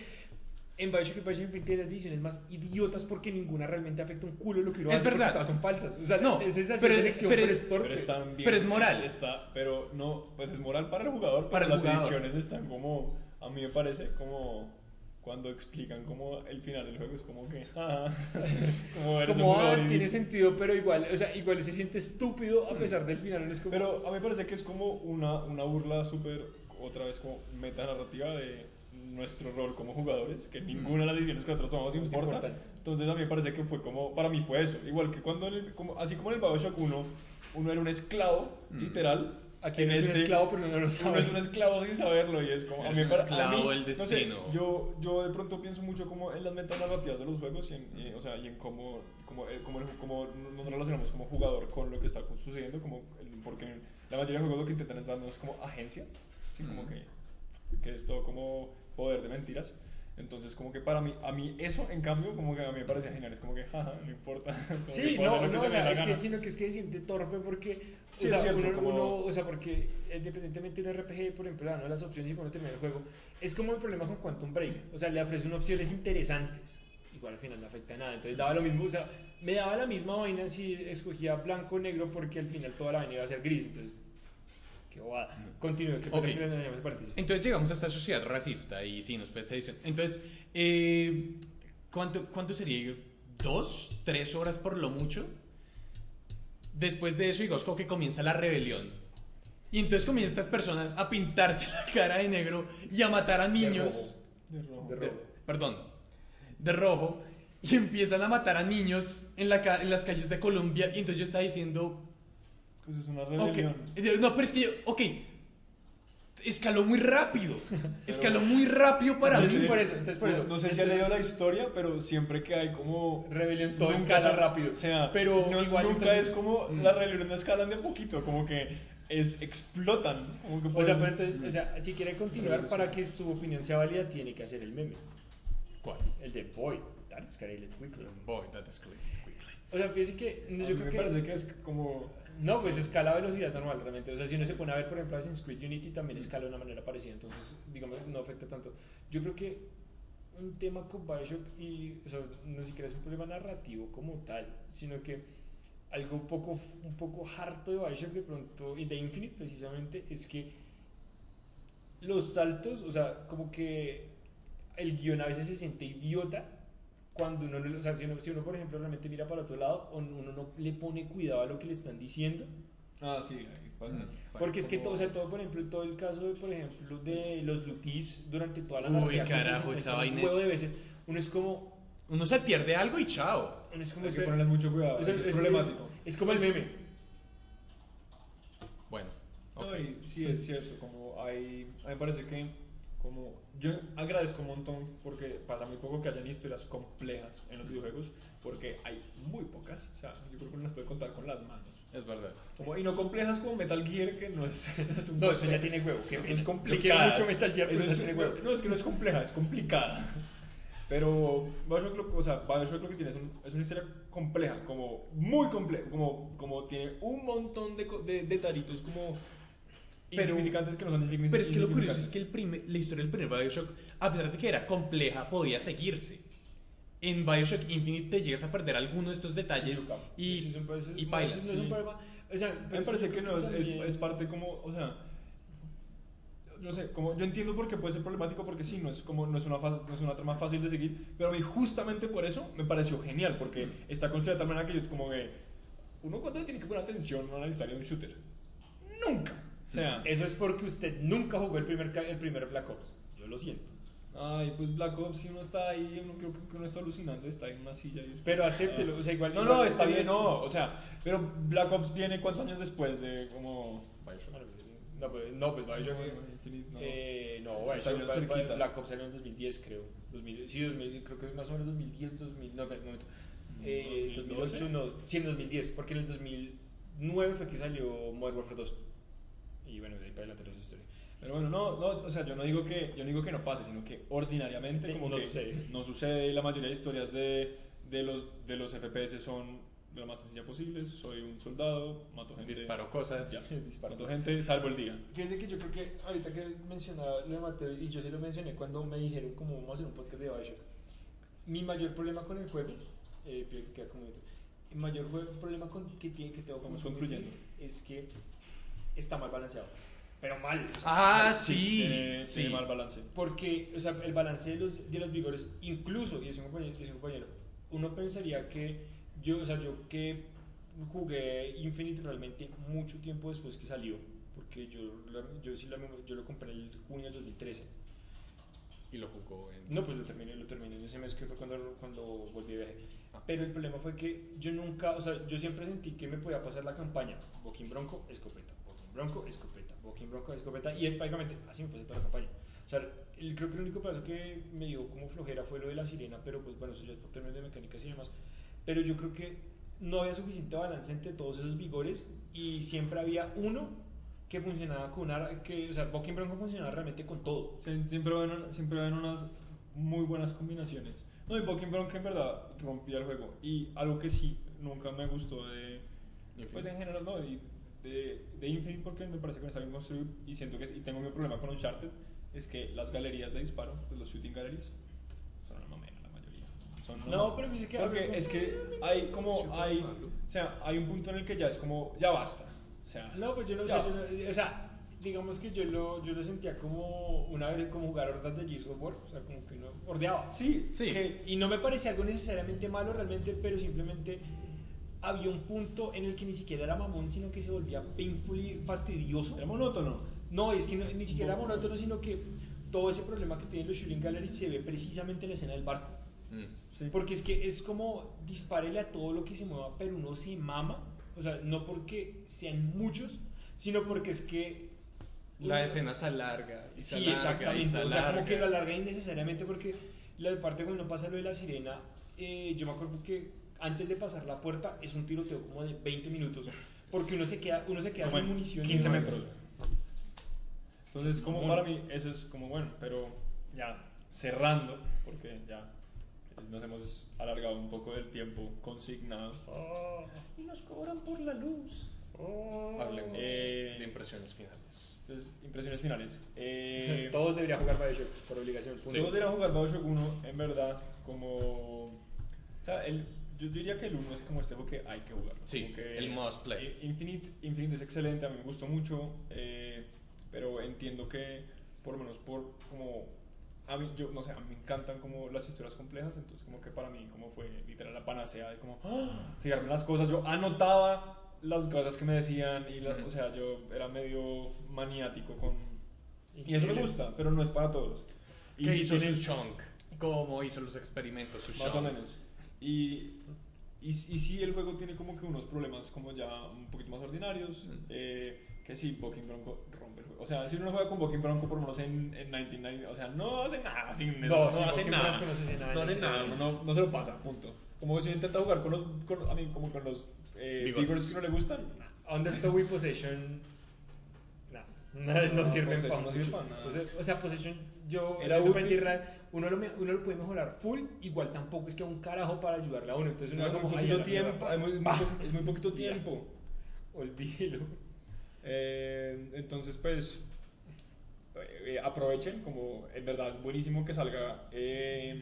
en Bioshock y Bioshock Infinite tiene las decisiones más idiotas porque ninguna realmente afecta un culo lo que uno Es hace verdad. todas son falsas. O sea, No, es esa pero es- selección, pero pero es-. Pero bien. Pero es moral. Está, pero no, pues es moral para el jugador, pero Para el las jugador. decisiones están como, a mí me parece como cuando explican como el final del juego es como que, ah, *laughs* como eres un Como, jugador ah, y- tiene sentido, pero igual, o sea, igual se siente estúpido a pesar del final. Es como, Pero a mí me parece que es como una, una burla súper, otra vez como metanarrativa de nuestro rol como jugadores, que ninguna de las decisiones que nosotros tomamos importa. Entonces a mí me parece que fue como, para mí fue eso, igual que cuando, en el- como, así como en el Bioshock 1, uno era un esclavo, literal. aquí en no es un este- esclavo, pero no lo Uno sabe. es un esclavo sin saberlo y es como... Eres mí un para- esclavo del no sé, destino. yo, yo de pronto pienso mucho como en las metanarrativas de los juegos y en, y, o sea, y en cómo, cómo, eh, cómo, cómo nos relacionamos como jugador con lo que está sucediendo, como el- porque la mayoría de juegos lo que intentan es darnos como agencia, ¿sí? como Ujú. que, que es todo como poder de mentiras. Entonces, como que para mí, a mí eso, en cambio, como que a mí me parece genial. Es como que, jaja, no importa. *laughs* Sí, no, no, o sea, es que, sino que es que siente torpe porque, Sí, o sea, cierto, uno, como- uno- o sea, porque independientemente de un RPG, por ejemplo, dando las opciones y cuando termina el juego, es como el problema con Quantum Break, o sea, le ofrece unas opciones interesantes, igual al final no afecta a nada, entonces daba lo mismo, o sea, me daba la misma vaina si escogía blanco o negro porque al final toda la vaina iba a ser gris, entonces, qué bobada. Continúe, que Ok. pena que le dañamos el paréntesis. Entonces llegamos a esta sociedad racista y sí, nos presta edición. Entonces, eh, ¿cuánto, ¿cuánto sería? ¿Dos? ¿Tres horas por lo mucho? Después de eso, digamos, como que comienza la rebelión. Y entonces comienzan estas personas a pintarse *laughs* la cara de negro y a matar a niños. De rojo. De de- rojo. perdón, de rojo. Y empiezan a matar a niños en, la en las calles de Colombia. Y entonces yo estaba diciendo, Pues es una ok, rebelión. no, pero es que yo, ok, escaló muy rápido. *laughs* Escaló muy rápido para Entonces, mí. por eso, entonces por No- eso. No sé si ha Entonces, leído la historia, pero siempre que hay como. Rebelión, todo nunca escala se- rápido. O sea, Pero no- igual, nunca entonces- es como. Mm. Las rebeliones no escalan de a poquito, como que es explotan. Como que O sea, pero entonces, o sea, si quiere continuar para que su opinión sea válida, tiene que hacer el meme. ¿Cuál? El de Boy, that escalated quickly. Boy, that escalated quickly. O sea, fíjese que a yo mí creo me que parece que es como. No, pues escala a velocidad normal realmente. O sea, si uno se pone a ver, por ejemplo, Assassin's Creed Unity también escala de una manera parecida. Entonces, digamos, no afecta tanto. Yo creo que un tema con Bioshock, y o sea, no siquiera es un problema narrativo como tal, sino que algo poco, un poco harto de Bioshock de pronto, y de Infinite precisamente, es que los saltos, o sea, como que el guion a veces se siente idiota cuando uno, no- o sea, si uno, si uno, por ejemplo realmente mira para otro lado o uno no le pone cuidado a lo que le están diciendo Ah, sí, ahí pasa. porque es que todo, o sea, todo por ejemplo todo el caso de, por ejemplo de los lutis durante toda la Uy, carajo, esa vaina es- de veces uno es como Uno se pierde algo y chao. uno es como Hay que ponerle mucho cuidado. eso es, es- problemático. es, es como el Pues, meme Bueno, ok. No, y sí es cierto, como hay, a mí me parece que como yo agradezco un montón porque pasa muy poco que hayan historias complejas en los videojuegos porque hay muy pocas, o sea, yo creo que uno las puede contar con las manos. Es verdad. Como, y no complejas como Metal Gear que no es, *laughs* es un no eso ya tiene huevo que Eso es quiero mucho Metal Gear pero Eso es- tiene huevo no, es que no es compleja, es complicada. *laughs* Pero Bioshock, lo, o sea, Bioshock lo que tiene es, un- es una historia compleja, como muy compleja, como, como tiene un montón de, de detallitos como insignificantes que no son insignificantes. Pero es que lo curioso es que el primer- la historia del primer Bioshock, a pesar de que era compleja, podía seguirse. En Bioshock Infinite te llegas a perder alguno de estos detalles y, y no, bailas. eso no es un sí. problema. o sea me parece que no, es, es, es parte como, o sea, yo sé, como, yo entiendo por qué puede ser problemático, porque sí, no es, como, no, es una faz- no es una trama fácil de seguir, pero a mí justamente por eso me pareció genial, porque está construida de tal manera que yo como que, uno cuando le tiene que poner atención a la historia de un shooter, nunca. O sea, eso es porque usted nunca jugó el primer el primer Black Ops yo lo siento ay, pues Black Ops, si uno está ahí, uno creo que uno está alucinando, está en una silla y es pero acéptelo o sea igual No, igual no, está bien, no, o sea, pero Black Ops viene cuántos años después de como... Bioshock. No, pues, no, pues Bioshock. No. Eh, no, Bioshock, salió cerquita. Black Ops salió en 2010, creo. 2000, sí, 2000, creo que más o menos 2010, 2000. No, un momento. Eh, 2012? 2008, no, sí, en 2010, porque en el 2009 fue que salió Modern Warfare 2. Y bueno, de ahí para adelante no es historia. Pero bueno, no, no, o sea, yo no digo que, yo no digo que no pase, sino que ordinariamente como No que sucede. no sucede y la mayoría de historias de, de los, de los FPS son lo más sencilla posible. Soy un soldado, mato gente. Disparo cosas. Ya, Sí, disparo mato cosas. gente, salvo el día. Fíjense que yo creo que ahorita que mencionaba lo de Mateo, y yo sí lo mencioné cuando me dijeron como vamos a hacer un podcast de Bioshock. Mi mayor problema con el juego, eh, que queda como el mayor problema con, que, tiene, que tengo Infinite concluyendo. es que está mal balanceado. Pero mal. Ah, sí. Tiene, sí. tiene mal balance. Porque, o sea, el balance de los, de los vigores, incluso, y es un compañero, y es un compañero, uno pensaría que yo, o sea, yo que jugué Infinite realmente mucho tiempo después que salió, porque yo, yo sí la, yo lo compré en el junio del 2013. Y lo jugó en. No, pues lo terminé, lo terminé en ese mes que fue cuando, cuando volví de viaje. Ah. Pero el problema fue que yo nunca, o sea, yo siempre sentí que me podía pasar la campaña. Boquín Bronco, escopeta. Boquín Bronco, escopeta. Boquín Bronco, escopeta. Y prácticamente así me pasé toda la campaña. O sea, el- creo que el único pedazo que me dio como flojera fue lo de la sirena, pero pues bueno, eso ya es por términos de mecánicas y demás. Pero yo creo que no había suficiente balance entre todos esos vigores y siempre había uno que funcionaba con una, que, o sea, Boquín Bronco funcionaba realmente con todo. Sie- Siempre ven, siempre ven unas muy buenas combinaciones. No, y Pokémon Bronco en verdad rompía el juego. Y algo que sí nunca me gustó de. Pues en general, no, y de, de Infinite porque me parece que no está bien construido y siento que es- y tengo mi problema con Uncharted es que las galerías de disparo, pues los shooting galleries, son una mamera la mayoría. Son una No, pero dice que Porque es que hay como, Es hay, o sea, hay un punto en el que ya es como, ya basta. O sea, No, pues yo no sé, yo no- o sea, digamos que yo lo, yo lo sentía como una vez como jugar hordas de Gears of War, o sea, como que no, hordeaba. Sí, Sí. que- Y no me parecía algo necesariamente malo realmente, pero simplemente había un punto en el que ni siquiera era mamón, sino que se volvía painfully fastidioso. Era monótono. No, es que no- ni siquiera era monótono, sino que todo ese problema que tienen los shooting galleries se ve precisamente en la escena del barco. Mm. Sí. Porque es que es como dispárele a todo lo que se mueva, pero uno se mama. O sea, no porque sean muchos, sino porque es que. La escena se alarga y se Sí, alarga y exactamente. se O sea, como que lo alarga innecesariamente porque la parte cuando pasa lo de la sirena, eh, yo me acuerdo que antes de pasar la puerta es un tiroteo como de 20 minutos. Porque uno se queda, uno se queda Como sin munición. y 15 demás. metros. Entonces, como mamón. para mí, eso es como bueno, pero ya cerrando, porque ya nos hemos alargado un poco del tiempo consignado. Y nos cobran por la luz. Hablemos Eh, de impresiones finales. Entonces, impresiones finales. Eh, *laughs* Todos deberían jugar Bioshock por obligación. punto. Todos deberían jugar Bioshock 1, en verdad, como... O sea, el, yo diría que el 1 es como este juego que hay que jugar. Sí, que el must play. Infinite, Infinite es excelente, a mí me gustó mucho, eh, pero entiendo que, por lo menos por como... A mí, yo, no sé, a mí me encantan como las historias complejas, entonces como que para mí como fue literal la panacea de como ¡ah! fijarme las cosas, yo anotaba las cosas que me decían y las, o sea, yo era medio maniático con... Y eso me Increíble. gusta, pero no es para todos. ¿Qué si hizo tienen- su chunk? ¿Cómo hizo los experimentos su Más o chunk? menos. Y, y, y sí, el juego tiene como que unos problemas como ya un poquito más ordinarios. Mm. eh, que sí, Bucking Bronco rompe el juego. O sea, si uno juega con Bucking Bronco por lo menos en, en 1990, o sea, no hace nada sin No, no, sí, hace nada. No hace nada, No hace nada, no, no, se lo pasa, punto. Como si intenta jugar con los, con, a mí, como con los eh, figures que no le gustan. Undertow y Possession. No, no, no sirven para no para nada. Entonces, o sea, Possession, yo. Era para uno, lo, uno lo puede mejorar full, igual tampoco es que un carajo para ayudarle a uno. Entonces, uno No, es muy como, "Ay, poquito mierda, tiempo, pa". es *laughs* muy, es muy poquito tiempo. Olvídelo. Eh, entonces, pues, eh, aprovechen, como en verdad es buenísimo que salga eh,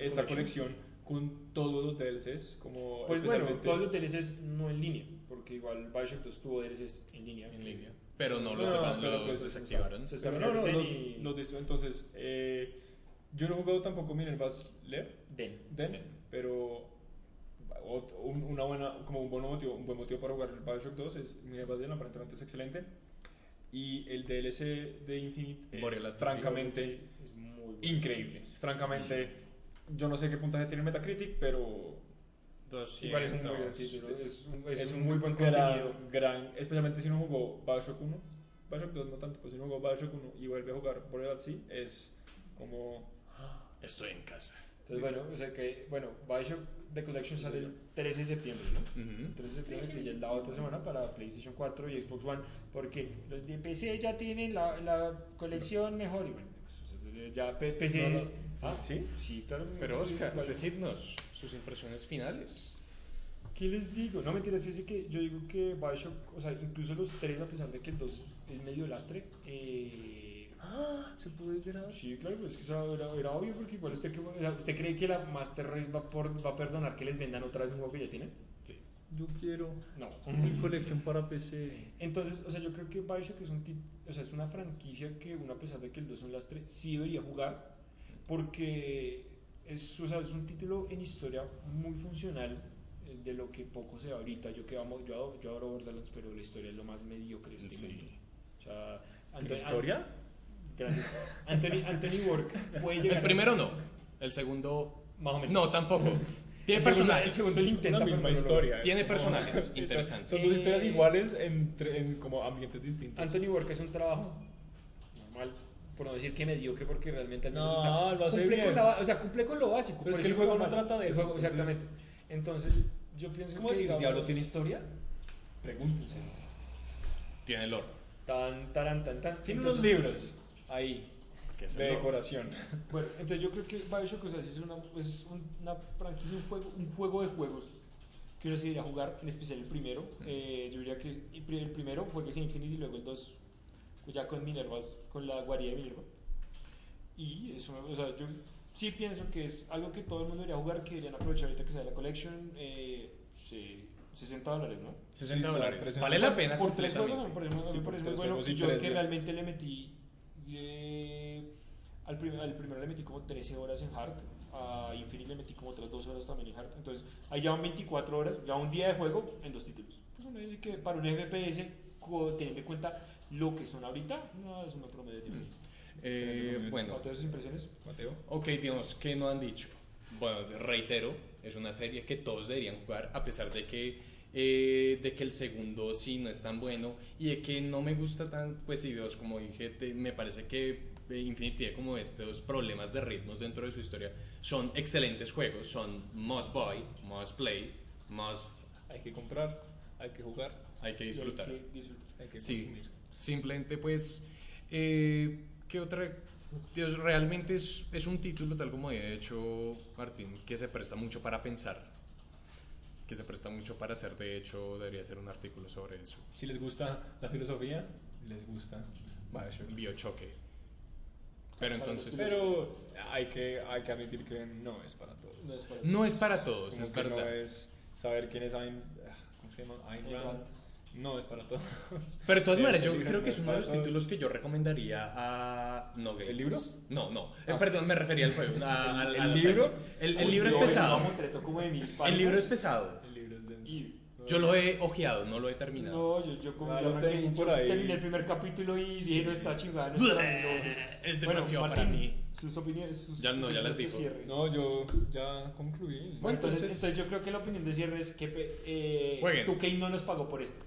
esta colección con todos los DLCs, como Pues bueno, especialmente- todos los DLCs no en línea, porque igual Bioshock 2 tuvo DLCs en línea. En línea. Pero no los No, demás pero los pues, desactivaron. se- Pero no, no, los, y- los de- entonces, eh, yo no he jugado tampoco Minerva's Lair, Den. Den, pero ot- un, una buena, como un buen motivo, un buen motivo para jugar el Bioshock 2 es Minerva's Lair, aparentemente es excelente. Y el DLC de Infinite es francamente Es muy bueno. increíble. Francamente, yo no sé qué puntaje tiene Metacritic, pero 200. Igual es un muy buen título, es un, es Es un muy buen gran, contenido. gran- especialmente si uno jugó Bioshock 1. Bioshock 2 no tanto, pero si uno jugó Bioshock 1 y vuelve a jugar Boreal Sea, es como... Estoy en casa. Entonces, bueno, o sea que, bueno, Bioshock The Collection sale el 13 de septiembre, ¿no? El 13 de septiembre, que ya es la otra semana para PlayStation 4 y Xbox One, porque los de PC ya tienen la, la colección mejor y bueno, pues, ya P- PC... No, no, Ah, ¿sí? Sí, claro. Pero Oscar, Igual. decidnos sus impresiones finales. ¿Qué les digo? No, mentiras, fíjense que yo digo que Bioshock, o sea, incluso los tres, a pesar de que el 2 es medio lastre, eh, ¿Se puede ver Sí, claro, pero es que eso era, era obvio porque igual usted, que- o sea, ¿usted cree que la Master Race va, por, va a perdonar que les vendan otra vez un juego que ya tienen? Sí. Yo quiero No. mi colección para PC. Entonces, o sea, yo creo que Bioshock es, un tip- o sea, es una franquicia que uno a pesar de que el 2 es un lastre, sí debería jugar porque es, o sea, es un título en historia muy funcional eh, de lo que poco se ve ahorita. Yo, que amo, yo, adoro, yo adoro Borderlands, pero la historia es lo más mediocre de este Sí. mundo. O sea, ¿Tiene Anthony- historia? Gracias. Anthony, Anthony Work puede llegar El a- primero no. El segundo. Más o menos. No, tampoco. Tiene El segundo- personajes. el segundo intenta, la misma historia. es Tiene como- personajes *laughs* Son- interesantes. Son dos Eh, historias iguales entre, en como ambientes distintos. Anthony Work es un trabajo normal, por no decir que mediocre, porque realmente al menos, No, o sea, lo hace cumple bien. Con la, o sea, cumple con lo básico. Pero es que el juego no trata de El eso, juego- entonces- Exactamente. Entonces, yo pienso ¿Cómo que decir? digamos, ¿Diablo tiene historia? Pregúntense. Tiene lore. Tan, taran, tan, tan. Tiene Entonces, unos libros ahí Que es de lore. decoración. *laughs* Bueno, entonces yo creo que Bioshock o sea, es una, es una franquicia, un juego, un juego de juegos que uno se debería jugar, en especial el primero. Eh, yo diría que el pri- el primero juegues Infinity y luego el 2 ya con Minervas, con la guarida de Minerva. Y eso, o sea, yo sí pienso que es algo que todo el mundo debería jugar, que deberían aprovechar ahorita que sale la collection. Eh, sí, 60 dólares, ¿no? 60 Sí, dólares. Vale la pena por tres juegos parece, muy- Sí, me por parece tres muy bueno. juegos y yo que realmente le metí. Al, prim- al primero le metí como 13 horas en hard. A Infinite le metí como otras dos horas también en Heart. Entonces, ahí ya van 24 horas, ya un día de juego en dos títulos. Pues uno dice que para un FPS, teniendo en cuenta lo que son ahorita, no es una promedio de tiempo. Eh, bueno, ¿Cuántas sus impresiones? Mateo. ok, digamos, ¿qué no han dicho? Bueno, reitero, es una serie que todos deberían jugar, a pesar de que, eh, de que el segundo sí no es tan bueno y de que no me gusta tan, pues sí, Dios, como dije, te- me parece que eh, Infinity como estos problemas de ritmos dentro de su historia. Son excelentes juegos, son must buy, must play, must, Hay que comprar, hay que jugar, hay que disfrutar. Sí, disfrutar. hay que Sí, simplemente pues, eh, ¿qué otra? Dios, realmente es, es un título, tal como había hecho Martín, que se presta mucho para pensar, que se presta mucho para hacer, de hecho debería ser un artículo sobre eso. Si les gusta la filosofía, les gusta Bioshock. Biochoque. Pero entonces, Pero hay que, hay que admitir que no es para todos. No es para- no es para todos, es que no verdad. es saber quién es Ayn, ah, ¿cómo se llama? Ayn Rand. No es para todos. Pero de todas *laughs* maneras, yo creo no que es uno de los todos. títulos que yo recomendaría a no. ¿El libro? No, no. Eh, Ah. perdón, me refería al juego. a- a- ¿El a libro? El, el libro es pesado. de El libro es pesado. El libro es denso. Y- Yo lo he ojeado, no lo he terminado. No, yo, yo como yo lo arranqué, tengo yo por ahí. terminé el primer capítulo y dije, no está chingada, no está para mí, no". Es Bueno, demasiado para Martín, mí. Sus opiniones, sus Ya no, ya las dijo. cierre. No, yo ya concluí. Bueno, entonces, entonces- entonces yo creo que la opinión de cierre es que eh, Jueguen. 2K no nos pagó por esto.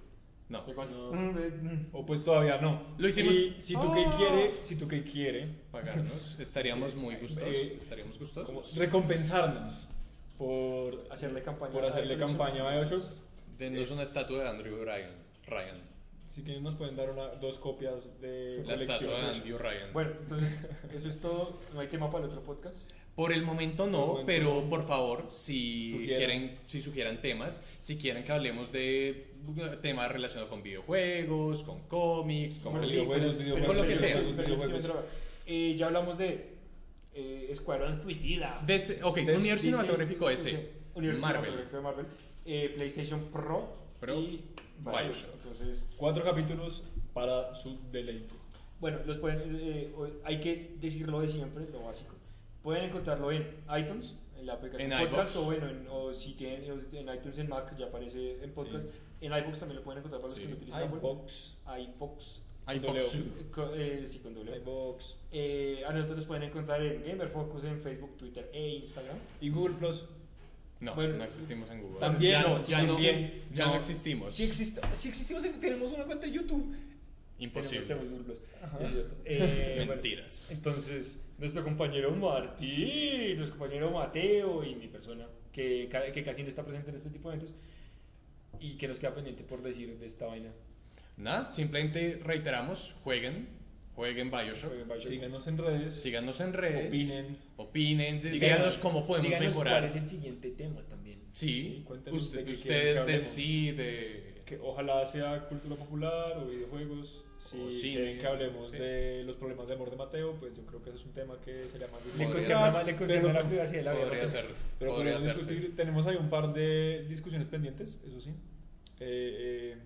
No. No. "Mm, eh, mm". O pues todavía no. Lo hicimos- Si, si tu que Ah. quiere, si tu que quiere, Pagarnos, estaríamos muy gustosos. Eh, estaríamos gustosos. recompensarnos por, hacerle campaña. por hacerle a campaña a Bioshock. Denos es- una estatua de Andrew Ryan. Ryan. Si quieren nos pueden dar una, dos copias de La estatua de Andrew Ryan. Bueno, entonces, eso es todo. No hay tema para el otro podcast. Por el momento Por el no, momento pero no. por favor, si Sugieran. quieren, si sugieran temas, si quieren que hablemos de temas relacionados con videojuegos, con cómics, con Bueno, películas, videojuegos, con lo que videojuegos, sea. eh, ya hablamos de eh, Escuadrón Suicida. De ese- ok, Des- universo cinematográfico ese. Universo Marvel. cinematográfico de Marvel. Eh, PlayStation Pro, Pro, y Bioshock. Entonces, Cuatro capítulos para su deleite. bueno, los pueden, eh, o- hay que decirlo de siempre, lo básico. Pueden encontrarlo en iTunes, en la aplicación En podcast, iVoox. o bueno, en, o si tienen o en iTunes en Mac ya aparece en podcast. En iVoox también lo pueden encontrar para los Sí. que no utilizan Apple. iBox. iVoox. iBox. W. Eh, eh, sí, con doble. iBox. Eh, a nosotros nos pueden encontrar en Gamer Focus en Facebook, Twitter e Instagram. Y Google Plus. No, Bueno, no existimos en Google. También ya, no, ya no, también ya no. no existimos. Si, existe, si existimos, en- tenemos una cuenta de YouTube. Imposible. Tenemos, tenemos Google Plus. Es cierto. *laughs* Eh, bueno, Mentiras. entonces, nuestro compañero Martín, nuestro compañero Mateo y mi persona, que, que casi no está presente en este tipo de eventos, y que nos queda pendiente por decir de esta vaina. Nada, simplemente reiteramos, jueguen, jueguen Bioshock, Jueguen Bioshock. Síganos en redes. síganos en redes, Opinen. opinen, Díganos- díganos cómo podemos díganos mejorar. cuál es el siguiente tema también. Sí, Sí, usted- de ustedes que deciden. Que ojalá sea cultura popular o videojuegos. Si O cine, quieren que hablemos sí. de los problemas de amor de Mateo, pues yo creo que ese es un tema que sería más Le difícil. Concierne, ser, le pero- la privacidad de la vida. Podría ser, Pero podría podríamos hacerse. discutir. Tenemos ahí un par de discusiones pendientes, eso sí. Eh, eh,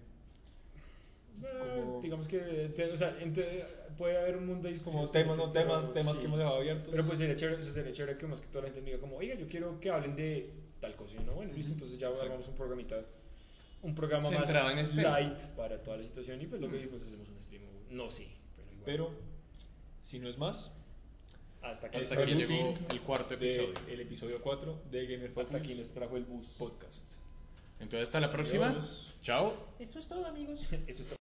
Eh, Como- digamos que te- o sea, ente- puede haber un mundo de como temas, no temas, pero temas sí. que hemos dejado abiertos. Pero pues sería chévere, o sea, sería chévere que más que toda la gente diga como, oiga, yo quiero que hablen de tal cosa. Y no, bueno, listo, entonces ya Exacto. armamos un programita, un programa Centrado más en este. light para toda la situación. Y pues lo que dijimos, hacemos un stream. No sé, pero igual. Pero, si no es más, hasta aquí, Hasta el llegó el cuarto episodio. el episodio 4 de Gamer hasta aquí nos trajo el bus. Podcast. Entonces hasta la próxima. Adiós. Chao. Eso es todo, amigos. *laughs* Eso es todo.